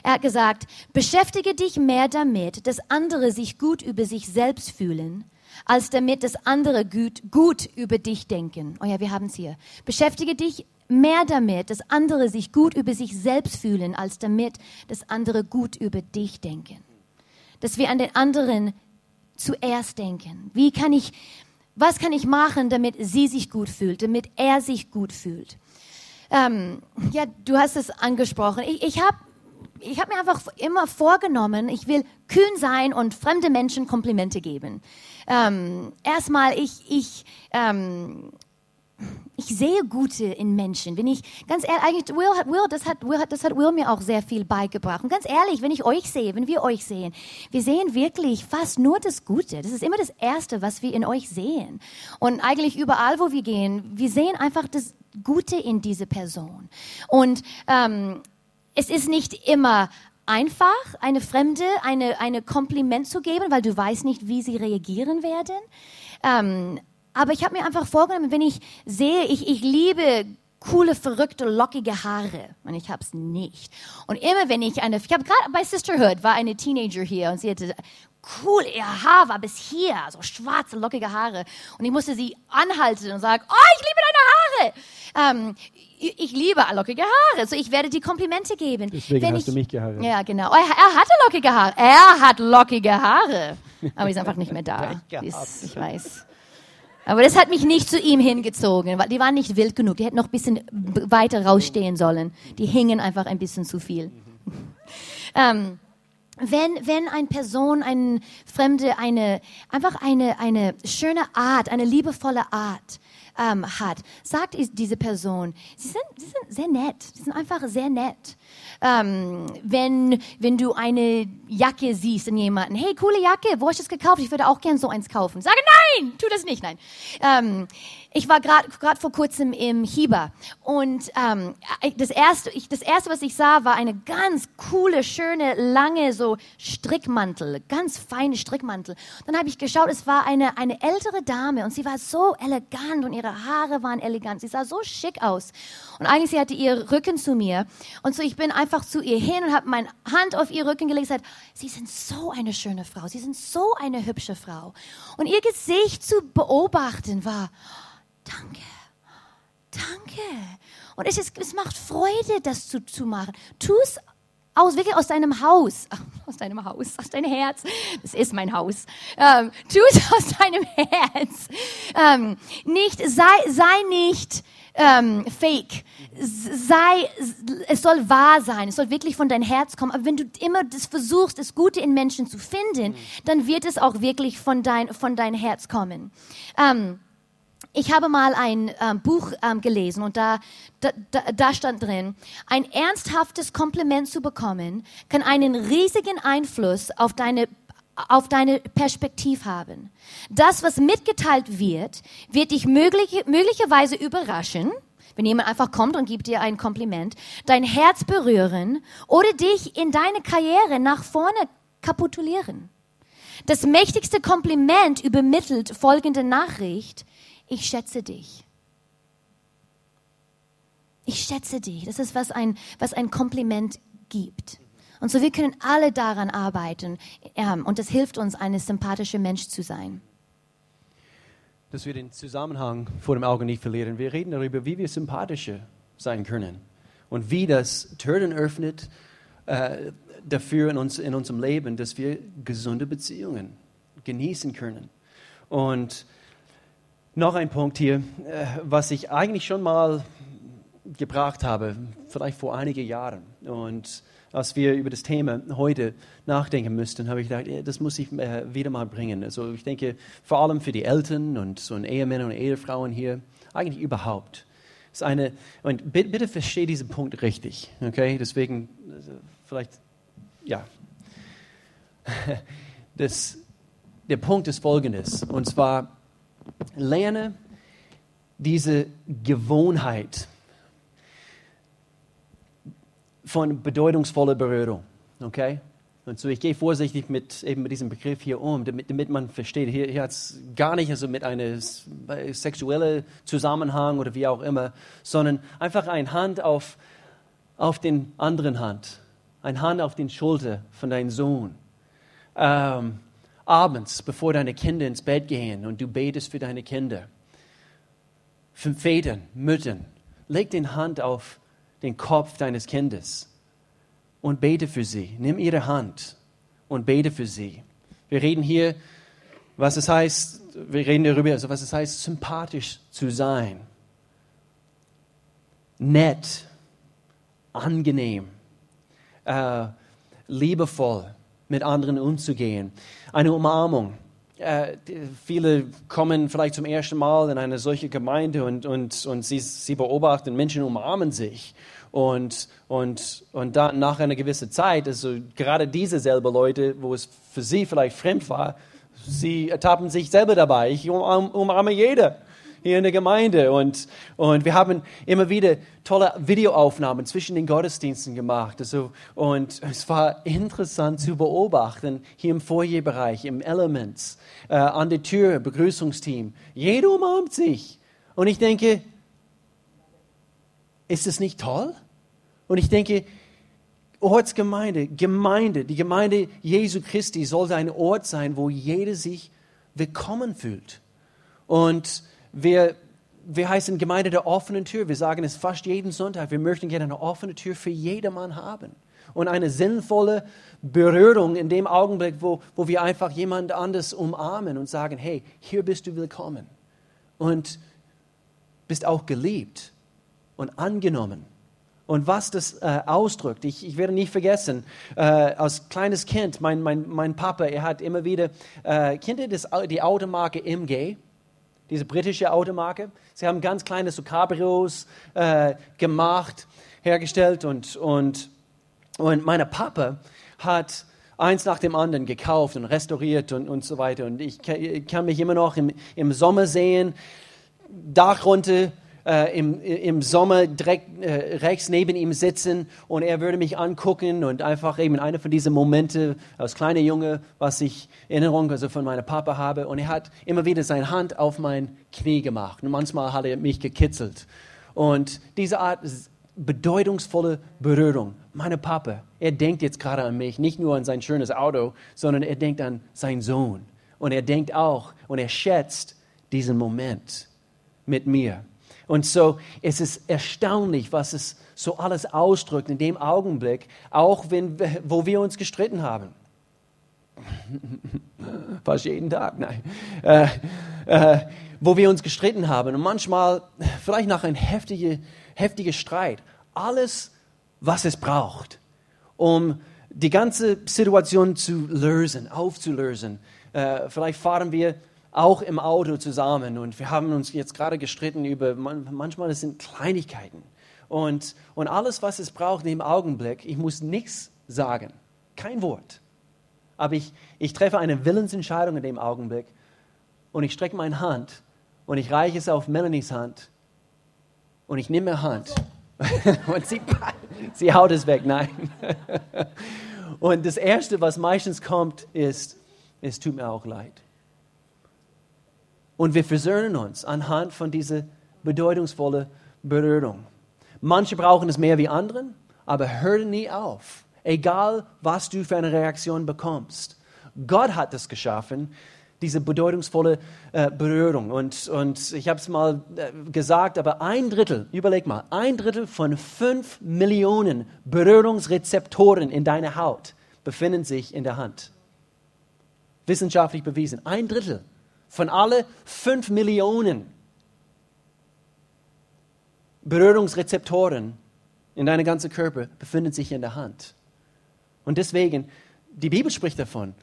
Er hat gesagt, beschäftige dich mehr damit, dass andere sich gut über sich selbst fühlen, als damit, dass andere gut, gut über dich denken. Oh ja, wir haben es hier. Beschäftige dich mehr damit, dass andere sich gut über sich selbst fühlen, als damit, dass andere gut über dich denken dass wir an den anderen zuerst denken. Wie kann ich, was kann ich machen, damit sie sich gut fühlt, damit er sich gut fühlt? Ähm, ja, du hast es angesprochen. Ich, ich habe ich hab mir einfach immer vorgenommen, ich will kühn sein und fremde Menschen Komplimente geben. Ähm, erstmal, ich, ich ähm, ich sehe Gute in Menschen. Wenn ich ganz ehrlich, eigentlich Will hat Will, das hat Will, das hat Will mir auch sehr viel beigebracht. Und ganz ehrlich, wenn ich euch sehe, wenn wir euch sehen, wir sehen wirklich fast nur das Gute. Das ist immer das Erste, was wir in euch sehen. Und eigentlich überall, wo wir gehen, wir sehen einfach das Gute in diese Person. Und ähm, es ist nicht immer einfach, eine Fremde eine, eine Kompliment zu geben, weil du weißt nicht, wie sie reagieren werden. Ähm, aber ich habe mir einfach vorgenommen, wenn ich sehe, ich, ich liebe coole, verrückte, lockige Haare. Und ich habe es nicht. Und immer wenn ich eine, ich habe gerade bei Sisterhood war eine Teenager hier und sie hatte cool, ihr Haar war bis hier, so schwarze, lockige Haare. Und ich musste sie anhalten und sagen, oh, ich liebe deine Haare. Ähm, ich, ich liebe lockige Haare, so ich werde die Komplimente geben. Deswegen Wenn hast ich, du mich geheiratet. Ja, genau. Er, er hatte lockige Haare. Er hat lockige Haare. Aber die ist einfach nicht mehr da. <laughs> Ist, ich weiß. Aber das hat mich nicht zu ihm hingezogen, weil die waren nicht wild genug. Die hätten noch ein bisschen weiter rausstehen sollen. Die hingen einfach ein bisschen zu viel. <laughs> ähm, wenn, wenn eine Person, ein Fremde, eine, einfach eine, eine schöne Art, eine liebevolle Art ähm, hat, sagt diese Person, sie sind, sie sind sehr nett, sie sind einfach sehr nett. Ähm, wenn, wenn du eine Jacke siehst in jemanden, hey, coole Jacke, wo hast du das gekauft? Ich würde auch gern so eins kaufen. Sage nein, tu das nicht, nein. Ähm, ich war gerade vor kurzem im Hieber und ähm, das, erste, ich, das erste, was ich sah, war eine ganz coole, schöne, lange so Strickmantel, ganz feine Strickmantel. Dann habe ich geschaut, es war eine, eine ältere Dame und sie war so elegant und ihre Haare waren elegant. Sie sah so schick aus. Und eigentlich, sie hatte ihr Rücken zu mir. Und so, ich bin einfach zu ihr hin und habe meine Hand auf ihr Rücken gelegt und gesagt, Sie sind so eine schöne Frau. Sie sind so eine hübsche Frau. Und ihr Gesicht zu beobachten war, danke, danke. Und es, ist, es macht Freude, das zu, zu machen. Tu es aus, wirklich aus deinem Haus, <laughs> aus deinem Haus, aus deinem Herz. Das ist mein Haus. Ähm, tu es aus deinem <laughs> Herz. Ähm, nicht, sei, sei nicht ähm, fake. Sei, es soll wahr sein. Es soll wirklich von deinem Herz kommen. Aber wenn du immer das versuchst, das Gute in Menschen zu finden, dann wird es auch wirklich von dein, von dein Herz kommen. Ähm, ich habe mal ein ähm, Buch ähm, gelesen und da, da, da stand drin, ein ernsthaftes Kompliment zu bekommen, kann einen riesigen Einfluss auf deine auf deine Perspektive haben. Das, was mitgeteilt wird, wird dich möglich, möglicherweise überraschen, wenn jemand einfach kommt und gibt dir ein Kompliment, dein Herz berühren oder dich in deine Karriere nach vorne kapitulieren. Das mächtigste Kompliment übermittelt folgende Nachricht ich schätze dich. Ich schätze dich. Das ist, was ein, was ein Kompliment gibt. Und so wir können alle daran arbeiten. Ähm, und das hilft uns, ein sympathischer Mensch zu sein. Dass wir den Zusammenhang vor dem Auge nicht verlieren. Wir reden darüber, wie wir sympathischer sein können. Und wie das Türen öffnet äh, dafür in, uns, in unserem Leben, dass wir gesunde Beziehungen genießen können. Und noch ein Punkt hier, äh, was ich eigentlich schon mal gebracht habe, vielleicht vor einigen Jahren. Und als wir über das Thema heute nachdenken müssten, habe ich gedacht, das muss ich äh, wieder mal bringen. Also ich denke, vor allem für die Eltern und so Ehemänner und Ehefrauen hier, eigentlich überhaupt. ist eine, und bitte, bitte verstehe diesen Punkt richtig, okay? Deswegen, also vielleicht, ja. <laughs> Das, der Punkt ist folgendes, und zwar, lerne diese Gewohnheit von bedeutungsvoller Berührung. Okay? Und so, ich gehe vorsichtig mit, eben mit diesem Begriff hier um, damit, damit man versteht, hier, hier hat es gar nicht also mit einem sexuellen Zusammenhang oder wie auch immer, sondern einfach eine Hand auf, auf den anderen Hand, eine Hand auf den Schulter von deinem Sohn. Ähm, abends, bevor deine Kinder ins Bett gehen und du betest für deine Kinder. Für Vätern, Müttern, leg die Hand auf den Kopf deines Kindes und bete für sie. Nimm ihre Hand und bete für sie. Wir reden hier, was es heißt, wir reden darüber, also was es heißt, sympathisch zu sein. Nett, angenehm, äh, liebevoll mit anderen umzugehen. Eine Umarmung. Äh, viele kommen vielleicht zum ersten Mal in eine solche Gemeinde und, und, und sie, sie beobachten, Menschen umarmen sich. Und, und, und dann nach einer gewissen Zeit, also gerade diese selben Leute, wo es für sie vielleicht fremd war, sie ertappen sich selber dabei. Ich umarme jeder hier in der Gemeinde. Und, und wir haben immer wieder tolle Videoaufnahmen zwischen den Gottesdiensten gemacht. Also, und es war interessant zu beobachten, hier im Foyerbereich, im Elements, äh, an der Tür, Begrüßungsteam. Jeder umarmt sich. Und ich denke, ist es nicht toll? Und ich denke, Ortsgemeinde, Gemeinde, die Gemeinde Jesu Christi sollte ein Ort sein, wo jeder sich willkommen fühlt. Und wir, wir heißen Gemeinde der offenen Tür. Wir sagen es fast jeden Sonntag. Wir möchten gerne eine offene Tür für jedermann haben. Und eine sinnvolle Berührung in dem Augenblick, wo, wo wir einfach jemand anders umarmen und sagen, hey, hier bist du willkommen. Und bist auch geliebt und angenommen und was das äh, ausdrückt. Ich, ich werde nie vergessen, äh, als kleines Kind, mein, mein, mein Papa, er hat immer wieder, äh, kennt ihr das, die Automarke MG? Diese britische Automarke. Sie haben ganz kleine so Cabrios äh, gemacht, hergestellt und, und, und mein Papa hat eins nach dem anderen gekauft und restauriert und, und so weiter. Und ich kann, ich kann mich immer noch im, im Sommer sehen, Dach runter, äh, im, im Sommer direkt äh, rechts neben ihm sitzen und er würde mich angucken und einfach eben eine von diesen Momente als kleiner Junge, was ich Erinnerung also von meinem Papa habe und er hat immer wieder seine Hand auf mein Knie gemacht und manchmal hat er mich gekitzelt und diese Art bedeutungsvolle Berührung. Meine Papa, er denkt jetzt gerade an mich, nicht nur an sein schönes Auto, sondern er denkt an seinen Sohn und er denkt auch und er schätzt diesen Moment mit mir. Und so es ist erstaunlich, was es so alles ausdrückt in dem Augenblick, auch wenn, wo wir uns gestritten haben. <laughs> Fast jeden Tag, nein. Äh, äh, wo wir uns gestritten haben und manchmal vielleicht nach einem heftigen heftige Streit. Alles, was es braucht, um die ganze Situation zu lösen, aufzulösen. Äh, vielleicht fahren wir auch im Auto zusammen und wir haben uns jetzt gerade gestritten über, manchmal es sind Kleinigkeiten. Und, und alles, was es braucht in dem Augenblick, ich muss nichts sagen, kein Wort. Aber ich, ich treffe eine Willensentscheidung in dem Augenblick und ich strecke meine Hand und ich reiche es auf Melanies Hand und ich nehme meine Hand <laughs> und sie, sie haut es weg. Nein. <laughs> Und das Erste, was meistens kommt, ist, es tut mir auch leid. Und wir versöhnen uns anhand von dieser bedeutungsvollen Berührung. Manche brauchen es mehr wie anderen, aber hör nie auf. Egal, was du für eine Reaktion bekommst. Gott hat es geschaffen, diese bedeutungsvolle äh, Berührung. Und, und ich habe es mal äh, gesagt, aber ein Drittel, überleg mal, ein Drittel von fünf Millionen Berührungsrezeptoren in deiner Haut befinden sich in der Hand. Wissenschaftlich bewiesen. Ein Drittel von alle fünf Millionen Berührungsrezeptoren in deinem ganzen Körper befinden sich in der Hand. Und deswegen, die Bibel spricht davon,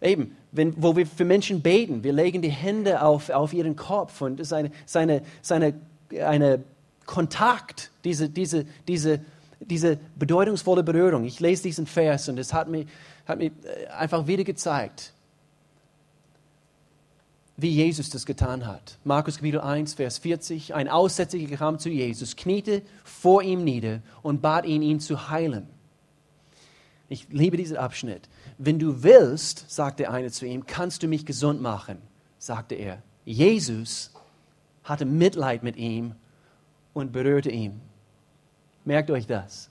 eben, wenn, wo wir für Menschen beten, wir legen die Hände auf, auf ihren Kopf und es ist eine, seine, seine, eine Kontakt, diese, diese, diese, diese bedeutungsvolle Berührung. Ich lese diesen Vers und es hat mir, hat mir einfach wieder gezeigt, wie Jesus das getan hat. Markus Kapitel 1, Vers 40. Ein Aussätziger kam zu Jesus, kniete vor ihm nieder und bat ihn, ihn zu heilen. Ich liebe diesen Abschnitt. Wenn du willst, sagte einer zu ihm, kannst du mich gesund machen, sagte er. Jesus hatte Mitleid mit ihm und berührte ihn. Merkt euch das.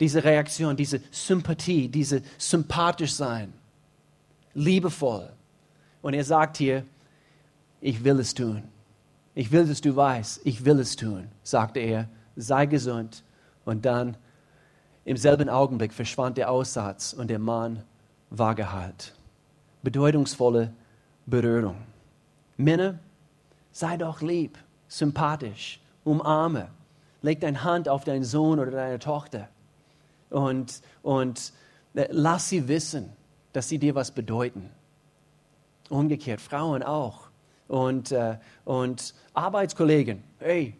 Diese Reaktion, diese Sympathie, diese sympathisch sein, liebevoll. Und er sagt hier, ich will es tun. Ich will, dass du weißt, ich will es tun, sagte er. Sei gesund. Und dann im selben Augenblick verschwand der Aussatz und der Mann war geheilt. Bedeutungsvolle Berührung. Männer, sei doch lieb, sympathisch, umarme. Leg deine Hand auf deinen Sohn oder deine Tochter und, und äh, lass sie wissen, dass sie dir was bedeuten. Umgekehrt, Frauen auch. Und, äh, und Arbeitskollegen, hey,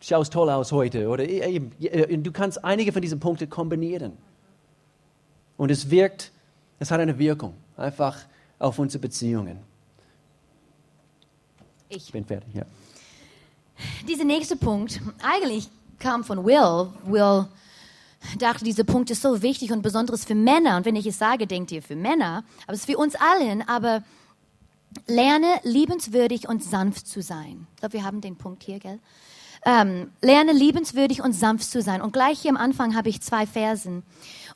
schaust toll aus heute. Oder eben, du kannst einige von diesen Punkten kombinieren. Und es wirkt, es hat eine Wirkung, einfach auf unsere Beziehungen. Ich bin fertig, ja. Dieser nächste Punkt, eigentlich kam von Will. Will dachte, dieser Punkt ist so wichtig und besonderes für Männer. Und wenn ich es sage, denkt ihr für Männer, aber es ist für uns allen. Aber lerne liebenswürdig und sanft zu sein. Ich glaube, wir haben den Punkt hier, gell? Ähm, lerne liebenswürdig und sanft zu sein. Und gleich hier am Anfang habe ich zwei Versen.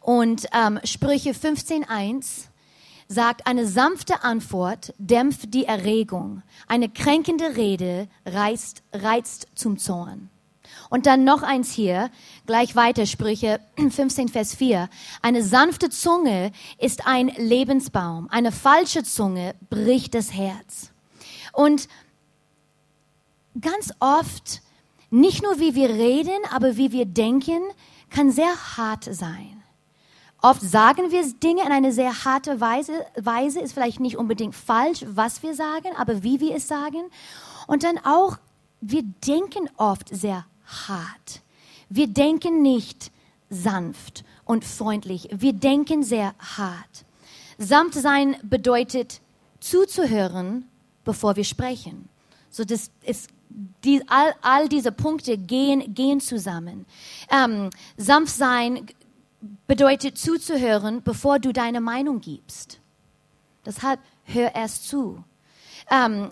Und ähm, Sprüche 15.1 sagt, eine sanfte Antwort dämpft die Erregung. Eine kränkende Rede reizt, reizt zum Zorn. Und dann noch eins hier, gleich weiter, Sprüche <clears throat> 15, Vers 4. Eine sanfte Zunge ist ein Lebensbaum. Eine falsche Zunge bricht das Herz. Und ganz oft nicht nur wie wir reden, aber wie wir denken, kann sehr hart sein. Oft sagen wir Dinge in eine sehr harte Weise, Weise, ist vielleicht nicht unbedingt falsch, was wir sagen, aber wie wir es sagen. Und dann auch, wir denken oft sehr hart. Wir denken nicht sanft und freundlich. Wir denken sehr hart. Samt sein bedeutet zuzuhören, bevor wir sprechen. So das ist die, all, all diese Punkte gehen, gehen zusammen. Ähm, sanft sein bedeutet zuzuhören, bevor du deine Meinung gibst. Deshalb hör erst zu. Ähm,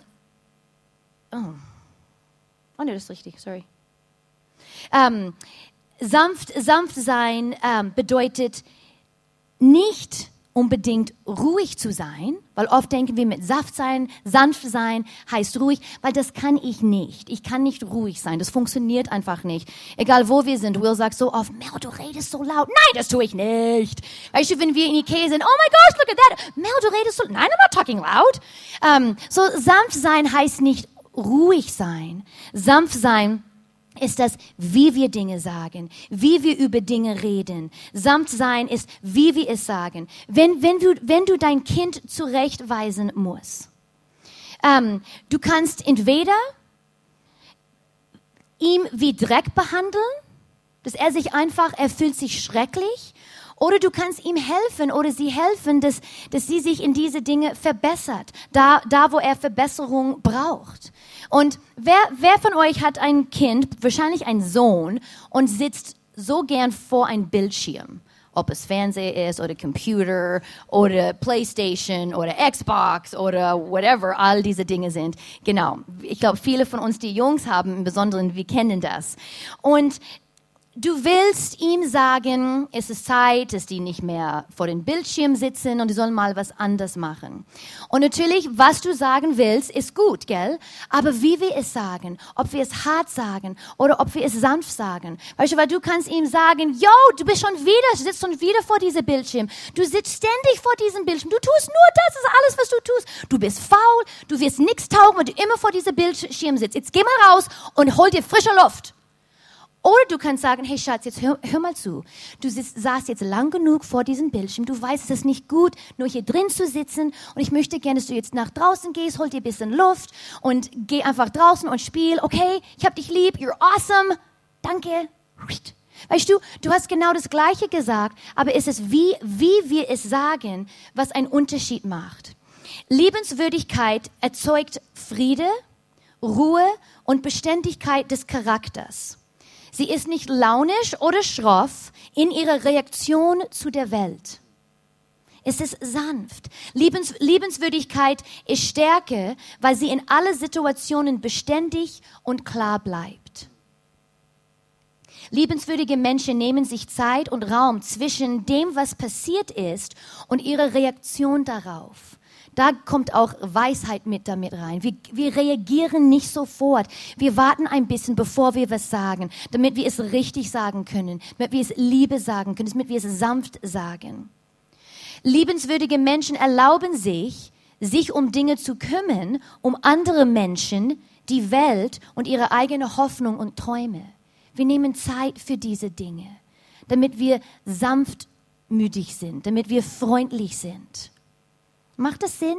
oh. oh, nee, das ist richtig, sorry. Ähm, sanft, sanft sein ähm, bedeutet nicht unbedingt ruhig zu sein, weil oft denken wir mit Saft sein, sanft sein heißt ruhig, weil das kann ich nicht. Ich kann nicht ruhig sein. Das funktioniert einfach nicht. Egal wo wir sind, Will sagt so oft, Mel, du redest so laut. Nein, das tue ich nicht. Weißt du, wenn wir in Ikea sind, oh my gosh, look at that. Mel, du redest so, nein, I'm not talking loud. Um, so sanft sein heißt nicht ruhig sein. Sanft sein ist das, wie wir Dinge sagen, wie wir über Dinge reden. Samt sein ist, wie wir es sagen. Wenn, wenn, du, wenn du dein Kind zurechtweisen musst, ähm, du kannst entweder ihm wie Dreck behandeln, dass er sich einfach, er fühlt sich schrecklich, oder du kannst ihm helfen oder sie helfen, dass, dass sie sich in diese Dinge verbessert, da, da wo er Verbesserung braucht. Und wer, wer von euch hat ein Kind, wahrscheinlich ein Sohn, und sitzt so gern vor einem Bildschirm? Ob es Fernseher ist oder Computer oder Playstation oder Xbox oder whatever, all diese Dinge sind. Genau. Ich glaube, viele von uns, die Jungs haben, im Besonderen, wir kennen das. Und Du willst ihm sagen, es ist Zeit, dass die nicht mehr vor dem Bildschirm sitzen und die sollen mal was anderes machen. Und natürlich, was du sagen willst, ist gut, gell? Aber wie wir es sagen, ob wir es hart sagen oder ob wir es sanft sagen. Weißt du, weil du kannst ihm sagen, yo, du bist schon wieder, du sitzt schon wieder vor diesem Bildschirm. Du sitzt ständig vor diesem Bildschirm. Du tust nur das, das ist alles, was du tust. Du bist faul, du wirst nichts taugen, wenn du immer vor diesem Bildschirm sitzt. Jetzt geh mal raus und hol dir frische Luft. Oder du kannst sagen, hey Schatz, jetzt hör, hör mal zu. Du sitzt, saßt jetzt lang genug vor diesem Bildschirm. Du weißt, es nicht gut, nur hier drin zu sitzen. Und ich möchte gerne, dass du jetzt nach draußen gehst, hol dir ein bisschen Luft und geh einfach draußen und spiel. Okay, ich hab dich lieb, you're awesome. Danke. Weißt du, du hast genau das Gleiche gesagt, aber es ist wie, wie wir es sagen, was einen Unterschied macht. Liebenswürdigkeit erzeugt Friede, Ruhe und Beständigkeit des Charakters. Sie ist nicht launisch oder schroff in ihrer Reaktion zu der Welt. Es ist sanft. Liebens, Liebenswürdigkeit ist Stärke, weil sie in alle Situationen beständig und klar bleibt. Liebenswürdige Menschen nehmen sich Zeit und Raum zwischen dem, was passiert ist, und ihrer Reaktion darauf. Da kommt auch Weisheit mit damit rein. Wir, wir reagieren nicht sofort. Wir warten ein bisschen, bevor wir was sagen, damit wir es richtig sagen können, damit wir es Liebe sagen können, damit wir es sanft sagen. Liebenswürdige Menschen erlauben sich, sich um Dinge zu kümmern, um andere Menschen, die Welt und ihre eigene Hoffnung und Träume. Wir nehmen Zeit für diese Dinge, damit wir sanftmütig sind, damit wir freundlich sind. Macht das Sinn?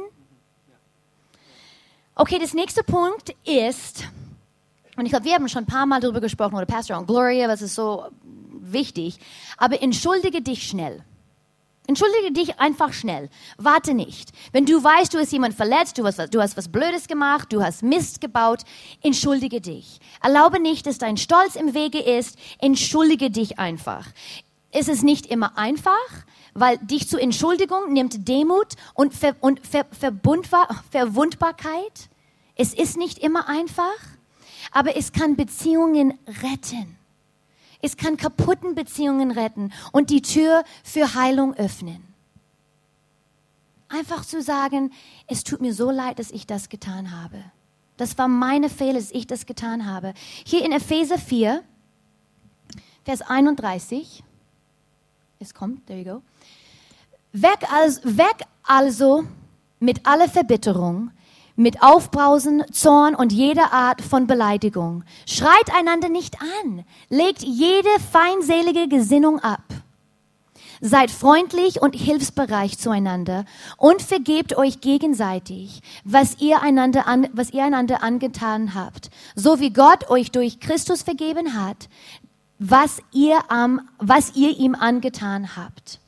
Okay, das nächste Punkt ist, und ich glaube, wir haben schon ein paar Mal darüber gesprochen, oder Pastor und Gloria, was ist so wichtig, aber entschuldige dich schnell. Entschuldige dich einfach schnell. Warte nicht. Wenn du weißt, du hast jemand verletzt, du hast, du hast was Blödes gemacht, du hast Mist gebaut, entschuldige dich. Erlaube nicht, dass dein Stolz im Wege ist. Entschuldige dich einfach. Es ist nicht immer einfach, weil dich zur Entschuldigung nimmt Demut und, Ver und Ver Verbundbar Verwundbarkeit. Es ist nicht immer einfach, aber es kann Beziehungen retten. Es kann kaputten Beziehungen retten und die Tür für Heilung öffnen. Einfach zu sagen, es tut mir so leid, dass ich das getan habe. Das war meine Fehler, dass ich das getan habe. Hier in Epheser 4, Vers 31, es kommt, there you go. Weg, als, weg also mit aller Verbitterung, mit Aufbrausen, Zorn und jeder Art von Beleidigung. Schreit einander nicht an, legt jede feindselige Gesinnung ab. Seid freundlich und hilfsbereich zueinander und vergebt euch gegenseitig, was ihr einander, an, was ihr einander angetan habt, so wie Gott euch durch Christus vergeben hat, was ihr, am, was ihr ihm angetan habt.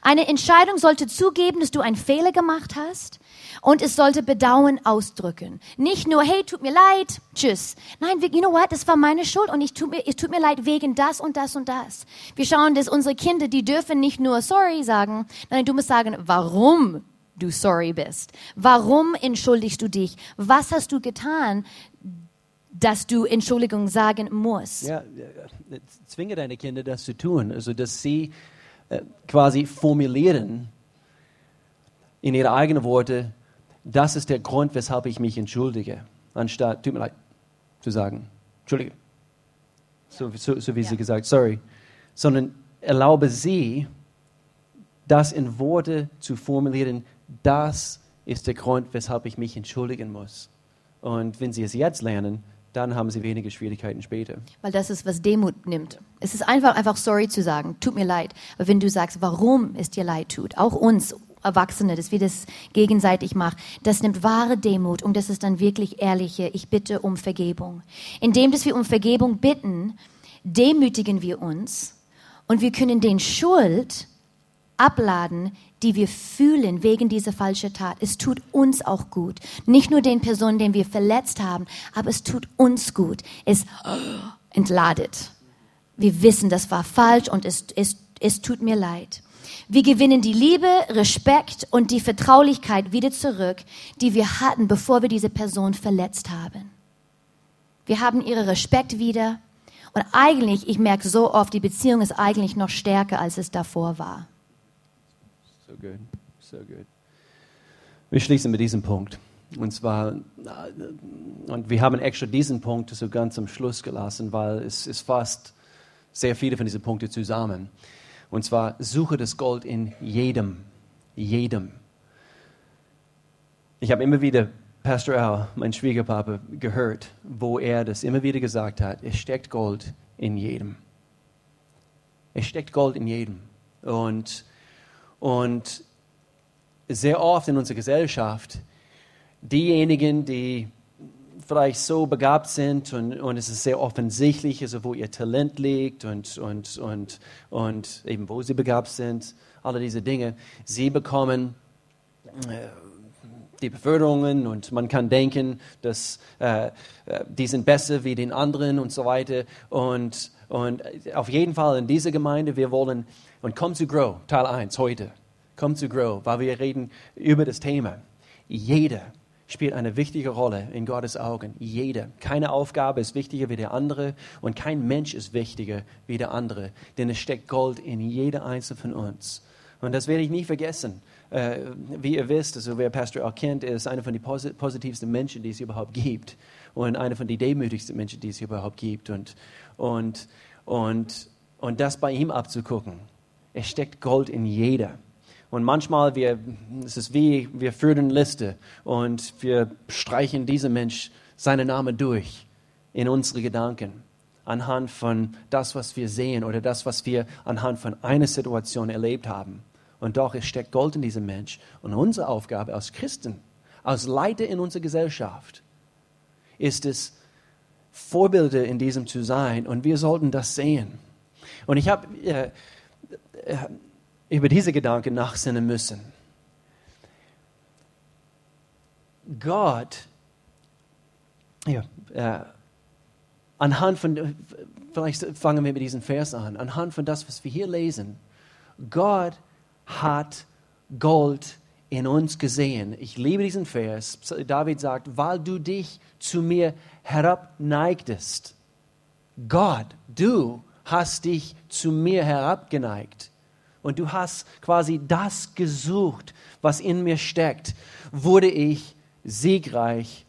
Eine Entscheidung sollte zugeben, dass du einen Fehler gemacht hast und es sollte Bedauern ausdrücken. Nicht nur, hey, tut mir leid, tschüss. Nein, you know what, das war meine Schuld und ich tut mir, es tut mir leid wegen das und das und das. Wir schauen, dass unsere Kinder, die dürfen nicht nur sorry sagen, nein, du musst sagen, warum du sorry bist. Warum entschuldigst du dich? Was hast du getan, dass du Entschuldigung sagen musst? Ja, zwinge deine Kinder das zu tun, also dass sie äh, quasi formulieren in ihre eigenen Worte, das ist der Grund, weshalb ich mich entschuldige, anstatt, tut mir leid, zu sagen, entschuldige, so, so, so wie ja. sie gesagt, sorry, sondern erlaube sie, das in Worte zu formulieren, das ist der Grund, weshalb ich mich entschuldigen muss. Und wenn sie es jetzt lernen, dann haben sie weniger Schwierigkeiten später. Weil das ist, was Demut nimmt. Es ist einfach, einfach sorry zu sagen, tut mir leid. Aber wenn du sagst, warum es dir leid tut, auch uns Erwachsene, dass wir das gegenseitig machen, das nimmt wahre Demut und das ist dann wirklich ehrliche, ich bitte um Vergebung. Indem, dass wir um Vergebung bitten, demütigen wir uns und wir können den Schuld abladen, die wir fühlen wegen dieser falschen Tat. Es tut uns auch gut. Nicht nur den Personen, den wir verletzt haben, aber es tut uns gut. Es <gasps> entladet. Wir wissen, das war falsch und es, es, es tut mir leid. Wir gewinnen die Liebe, Respekt und die Vertraulichkeit wieder zurück, die wir hatten, bevor wir diese Person verletzt haben. Wir haben ihre Respekt wieder. Und eigentlich, ich merke so oft, die Beziehung ist eigentlich noch stärker, als es davor war. So gut, so gut. Wir schließen mit diesem Punkt. Und zwar, und wir haben extra diesen Punkt so ganz am Schluss gelassen, weil es, es fasst sehr viele von diesen Punkten zusammen. Und zwar, suche das Gold in jedem, jedem. Ich habe immer wieder Pastor Al, mein Schwiegerpapa, gehört, wo er das immer wieder gesagt hat. Es steckt Gold in jedem. Es steckt Gold in jedem. Und und sehr oft in unserer Gesellschaft, diejenigen, die vielleicht so begabt sind und, und es ist sehr offensichtlich, also wo ihr Talent liegt und, und, und, und eben wo sie begabt sind, alle diese Dinge, sie bekommen äh, die Beförderungen und man kann denken, dass äh, äh die sind besser wie den anderen und so weiter. Und, und auf jeden Fall in dieser Gemeinde, wir wollen und Come to Grow, Teil 1 heute. Come to Grow, weil wir reden über das Thema. Jeder spielt eine wichtige Rolle in Gottes Augen. Jeder. Keine Aufgabe ist wichtiger wie der andere und kein Mensch ist wichtiger wie der andere. Denn es steckt Gold in jeder einzelne von uns. Und das werde ich nie vergessen. Äh, wie ihr wisst, also wer Pastor auch kennt, ist einer von den positivsten Menschen, die es überhaupt gibt. Und einer von den demütigsten Menschen, die es überhaupt gibt. Und, und, und, und das bei ihm abzugucken es steckt Gold in jeder. Und manchmal, wir, es ist wie, wir führen Liste und wir streichen diesen Mensch seinen Namen durch in unsere Gedanken anhand von das, was wir sehen oder das, was wir anhand von einer Situation erlebt haben. Und doch, es steckt Gold in diesem Mensch. Und unsere Aufgabe als Christen, als Leiter in unserer Gesellschaft, ist es, Vorbilder in diesem zu sein. Und wir sollten das sehen. Und ich habe äh, über diese Gedanken nachsinnen müssen. Gott, ja, äh, anhand von, vielleicht fangen wir mit diesem Vers an, anhand von das, was wir hier lesen, Gott hat Gold in uns gesehen. Ich liebe diesen Vers. David sagt, weil du dich zu mir herabneigtest. Gott, du hast dich zu mir herabgeneigt und du hast quasi das gesucht, was in mir steckt, wurde ich siegreich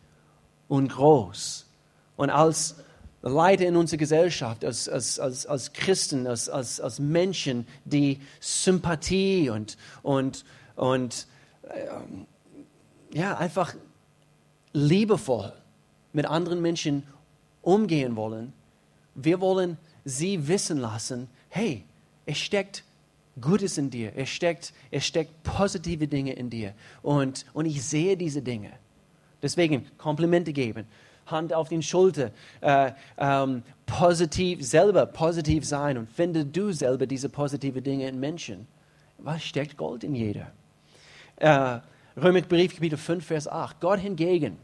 und groß. Und als Leiter in unserer Gesellschaft, als, als, als, als Christen, als, als, als Menschen, die Sympathie und, und, und äh, ja, einfach liebevoll mit anderen Menschen umgehen wollen, wir wollen sie wissen lassen, hey, es steckt Gutes in dir, es steckt, es steckt positive Dinge in dir und, und ich sehe diese Dinge. Deswegen Komplimente geben, Hand auf den Schulter, äh, ähm, positiv selber positiv sein und finde du selber diese positive Dinge in Menschen. Was steckt Gold in jeder? Äh, Römerbrief Kapitel 5, Vers 8. Gott hingegen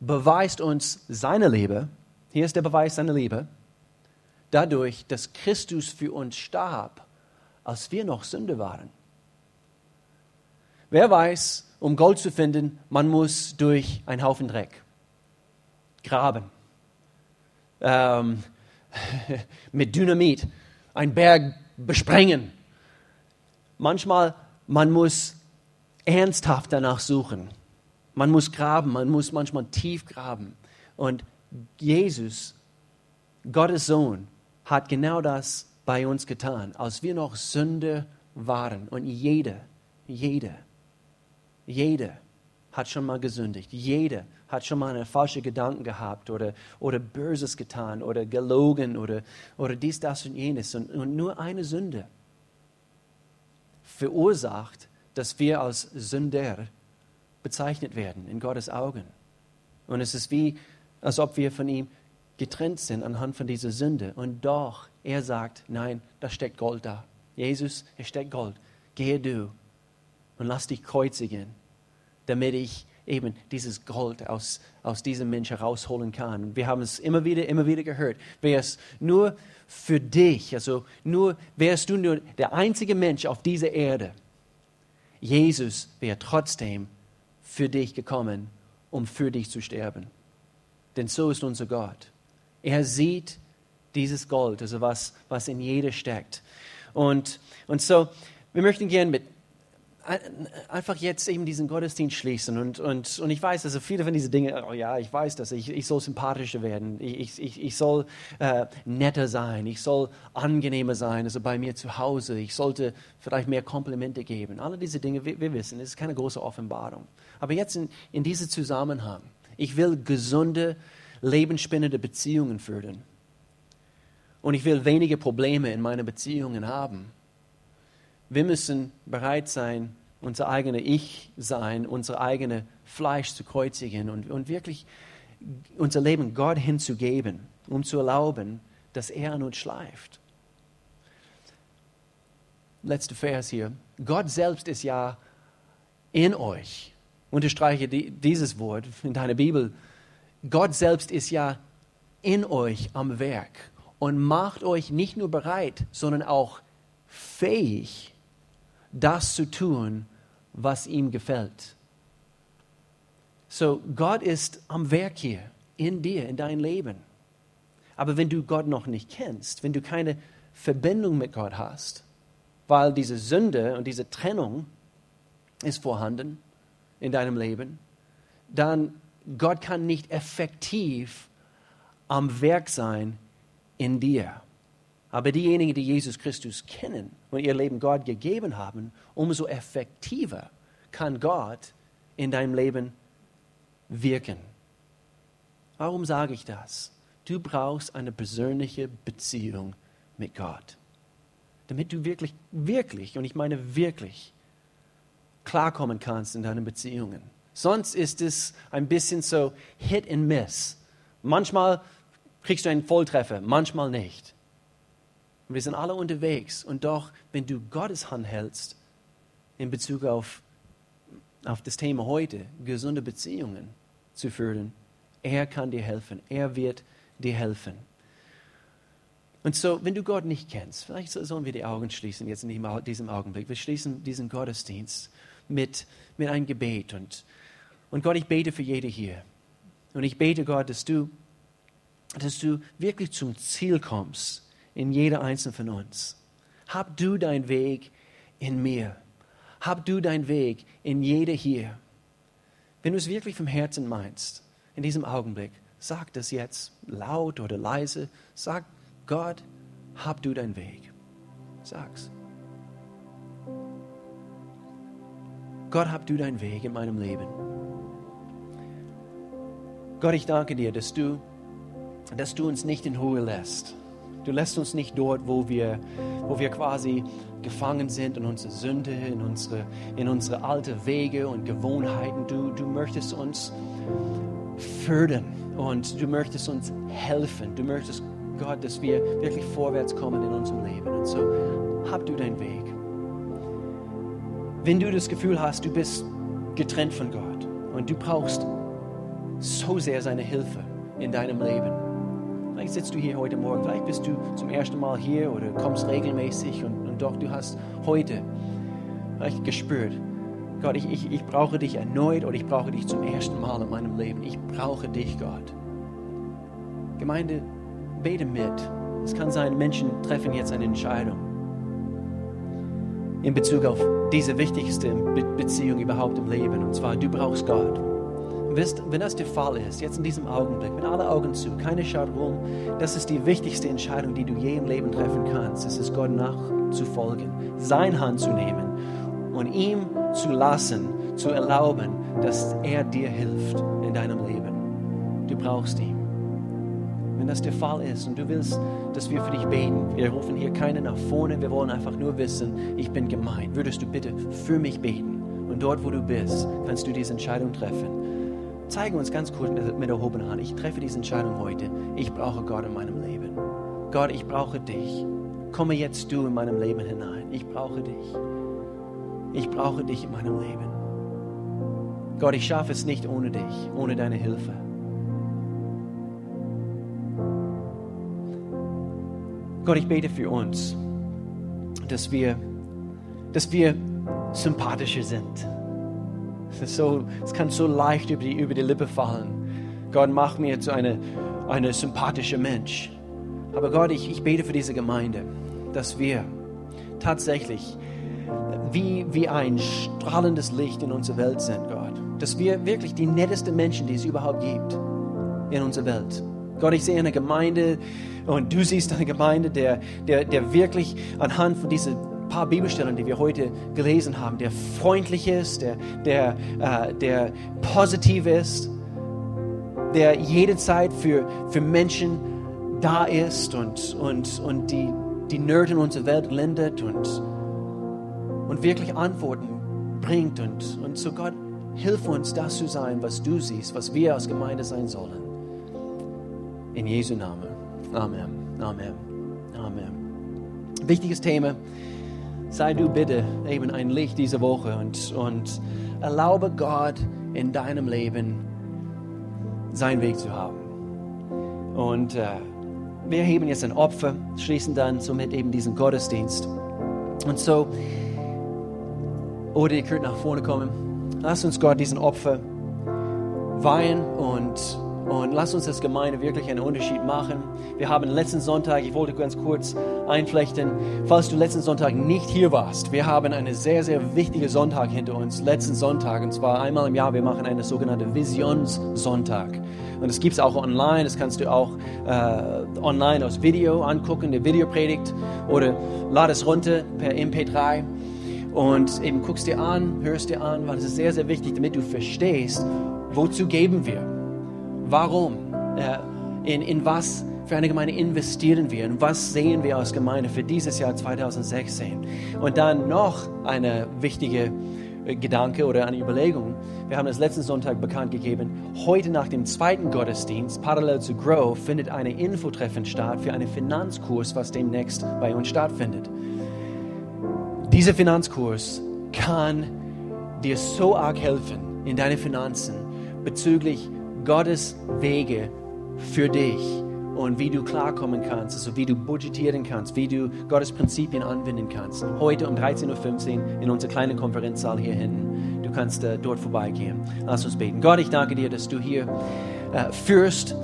beweist uns seine Liebe, hier ist der Beweis seiner Liebe, dadurch, dass Christus für uns starb, als wir noch Sünde waren. Wer weiß, um Gold zu finden, man muss durch einen Haufen Dreck graben. Ähm, <laughs> mit Dynamit einen Berg besprengen. Manchmal, man muss ernsthaft danach suchen. Man muss graben, man muss manchmal tief graben. Und Jesus, Gottes Sohn, hat genau das bei uns getan, als wir noch Sünde waren. Und jeder, jeder, jeder hat schon mal gesündigt. Jeder hat schon mal einen falschen Gedanken gehabt oder, oder Böses getan oder gelogen oder, oder dies, das und jenes. Und, und nur eine Sünde verursacht, dass wir als Sünder bezeichnet werden in Gottes Augen. Und es ist wie, als ob wir von ihm getrennt sind anhand von dieser Sünde. Und doch, er sagt, nein, da steckt Gold da. Jesus, es steckt Gold. Gehe du und lass dich kreuzigen, damit ich eben dieses Gold aus, aus diesem Mensch herausholen kann. Wir haben es immer wieder, immer wieder gehört. Wäre es nur für dich, also nur, wärst du nur der einzige Mensch auf dieser Erde, Jesus wäre trotzdem für dich gekommen, um für dich zu sterben. Denn so ist unser Gott. Er sieht dieses Gold, also was, was in jeder steckt. Und, und so, wir möchten gerne mit einfach jetzt eben diesen Gottesdienst schließen. Und, und, und ich weiß, also viele von diesen Dingen, oh ja, ich weiß das, ich, ich soll sympathischer werden, ich, ich, ich soll äh, netter sein, ich soll angenehmer sein, also bei mir zu Hause, ich sollte vielleicht mehr Komplimente geben. Alle diese Dinge, wir, wir wissen, es ist keine große Offenbarung. Aber jetzt in, in diesem Zusammenhang, ich will gesunde, lebensspendende Beziehungen führen. Und ich will wenige Probleme in meinen Beziehungen haben wir müssen bereit sein, unser eigenes Ich sein, unser eigenes Fleisch zu kreuzigen und, und wirklich unser Leben Gott hinzugeben, um zu erlauben, dass er an uns schleift. Letzter Vers hier. Gott selbst ist ja in euch. Unterstreiche dieses Wort in deiner Bibel. Gott selbst ist ja in euch am Werk und macht euch nicht nur bereit, sondern auch fähig, das zu tun, was ihm gefällt. So, Gott ist am Werk hier, in dir, in deinem Leben. Aber wenn du Gott noch nicht kennst, wenn du keine Verbindung mit Gott hast, weil diese Sünde und diese Trennung ist vorhanden in deinem Leben, dann Gott kann nicht effektiv am Werk sein in dir. Aber diejenigen, die Jesus Christus kennen und ihr Leben Gott gegeben haben, umso effektiver kann Gott in deinem Leben wirken. Warum sage ich das? Du brauchst eine persönliche Beziehung mit Gott, damit du wirklich, wirklich, und ich meine wirklich, klarkommen kannst in deinen Beziehungen. Sonst ist es ein bisschen so Hit and Miss. Manchmal kriegst du einen Volltreffer, manchmal nicht. Und wir sind alle unterwegs. Und doch, wenn du Gottes Hand hältst in Bezug auf, auf das Thema heute, gesunde Beziehungen zu führen, er kann dir helfen. Er wird dir helfen. Und so, wenn du Gott nicht kennst, vielleicht sollen wir die Augen schließen jetzt in diesem Augenblick. Wir schließen diesen Gottesdienst mit, mit einem Gebet. Und, und Gott, ich bete für jede hier. Und ich bete, Gott, dass du, dass du wirklich zum Ziel kommst in jeder einzelnen von uns. Hab du deinen Weg in mir. Hab du deinen Weg in jeder hier. Wenn du es wirklich vom Herzen meinst, in diesem Augenblick, sag das jetzt laut oder leise. Sag, Gott, hab du deinen Weg. Sag's. Gott, hab du deinen Weg in meinem Leben. Gott, ich danke dir, dass du, dass du uns nicht in Ruhe lässt. Du lässt uns nicht dort, wo wir, wo wir quasi gefangen sind in unsere Sünde, in unsere, in unsere alten Wege und Gewohnheiten. Du, du möchtest uns fördern und du möchtest uns helfen. Du möchtest, Gott, dass wir wirklich vorwärts kommen in unserem Leben. Und so hab du deinen Weg. Wenn du das Gefühl hast, du bist getrennt von Gott und du brauchst so sehr seine Hilfe in deinem Leben. Vielleicht sitzt du hier heute Morgen, vielleicht bist du zum ersten Mal hier oder kommst regelmäßig und, und doch du hast heute vielleicht gespürt, Gott, ich, ich, ich brauche dich erneut oder ich brauche dich zum ersten Mal in meinem Leben. Ich brauche dich, Gott. Gemeinde, bete mit. Es kann sein, Menschen treffen jetzt eine Entscheidung in Bezug auf diese wichtigste Be Beziehung überhaupt im Leben. Und zwar, du brauchst Gott. Wisst, wenn das der Fall ist, jetzt in diesem Augenblick, mit alle Augen zu, keine schaut rum, das ist die wichtigste Entscheidung, die du je im Leben treffen kannst. Es ist Gott nachzufolgen, seine Hand zu nehmen und ihm zu lassen, zu erlauben, dass er dir hilft in deinem Leben. Du brauchst ihn. Wenn das der Fall ist und du willst, dass wir für dich beten, wir rufen hier keinen nach vorne, wir wollen einfach nur wissen, ich bin gemeint. Würdest du bitte für mich beten? Und dort, wo du bist, kannst du diese Entscheidung treffen. Zeige uns ganz kurz mit erhobener Hand, ich treffe diese Entscheidung heute. Ich brauche Gott in meinem Leben. Gott, ich brauche dich. Komme jetzt du in meinem Leben hinein. Ich brauche dich. Ich brauche dich in meinem Leben. Gott, ich schaffe es nicht ohne dich, ohne deine Hilfe. Gott, ich bete für uns, dass wir, dass wir sympathischer sind. Es, so, kann so leicht über die, über die Lippe fallen. Gott, mach mir zu eine, eine sympathische Mensch. Aber Gott, ich, ich bete für diese Gemeinde, dass wir tatsächlich wie, wie ein strahlendes Licht in unserer Welt sind, Gott. Dass wir wirklich die nettesten Menschen, die es überhaupt gibt, in unserer Welt. Gott, ich sehe eine Gemeinde und du siehst eine Gemeinde, der, der, der wirklich anhand von diesen paar Bibelstellen, die wir heute gelesen haben, der freundlich ist, der, der, äh, der positiv ist, der jede Zeit für, für Menschen da ist und, und, und die, die Nöte in unserer Welt lindert und, und wirklich Antworten bringt. Und, und so Gott, hilf uns, das zu sein, was du siehst, was wir als Gemeinde sein sollen. In Jesu Namen. Amen. Amen. Amen. Wichtiges Thema. Sei du bitte eben ein Licht diese Woche und, und erlaube Gott in deinem Leben seinen Weg zu haben. Und äh, wir heben jetzt ein Opfer, schließen dann somit eben diesen Gottesdienst. Und so, oder ihr könnt nach vorne kommen. Lasst uns Gott diesen Opfer weihen und und lass uns als Gemeinde wirklich einen Unterschied machen. Wir haben letzten Sonntag, ich wollte ganz kurz einflechten, falls du letzten Sonntag nicht hier warst, wir haben einen sehr, sehr wichtigen Sonntag hinter uns, letzten Sonntag, und zwar einmal im Jahr, wir machen einen sogenannten Visionssonntag. Und das gibt es auch online, das kannst du auch äh, online als Video angucken, der Videopredigt, oder lad es runter per MP3 und eben guckst dir an, hörst dir an, weil es ist sehr, sehr wichtig, damit du verstehst, wozu geben wir Warum? Äh, in, in was für eine Gemeinde investieren wir und was sehen wir als Gemeinde für dieses Jahr 2016? Und dann noch eine wichtige äh, Gedanke oder eine Überlegung. Wir haben es letzten Sonntag bekannt gegeben. Heute nach dem zweiten Gottesdienst, parallel zu Grow, findet eine Infotreffen statt für einen Finanzkurs, was demnächst bei uns stattfindet. Dieser Finanzkurs kann dir so arg helfen in deine Finanzen bezüglich Gottes Wege für dich und wie du klarkommen kannst, also wie du budgetieren kannst, wie du Gottes Prinzipien anwenden kannst. Heute um 13.15 Uhr in unserer kleinen Konferenzsaal hier hinten. Du kannst äh, dort vorbeigehen. Lass uns beten. Gott, ich danke dir, dass du hier äh, führst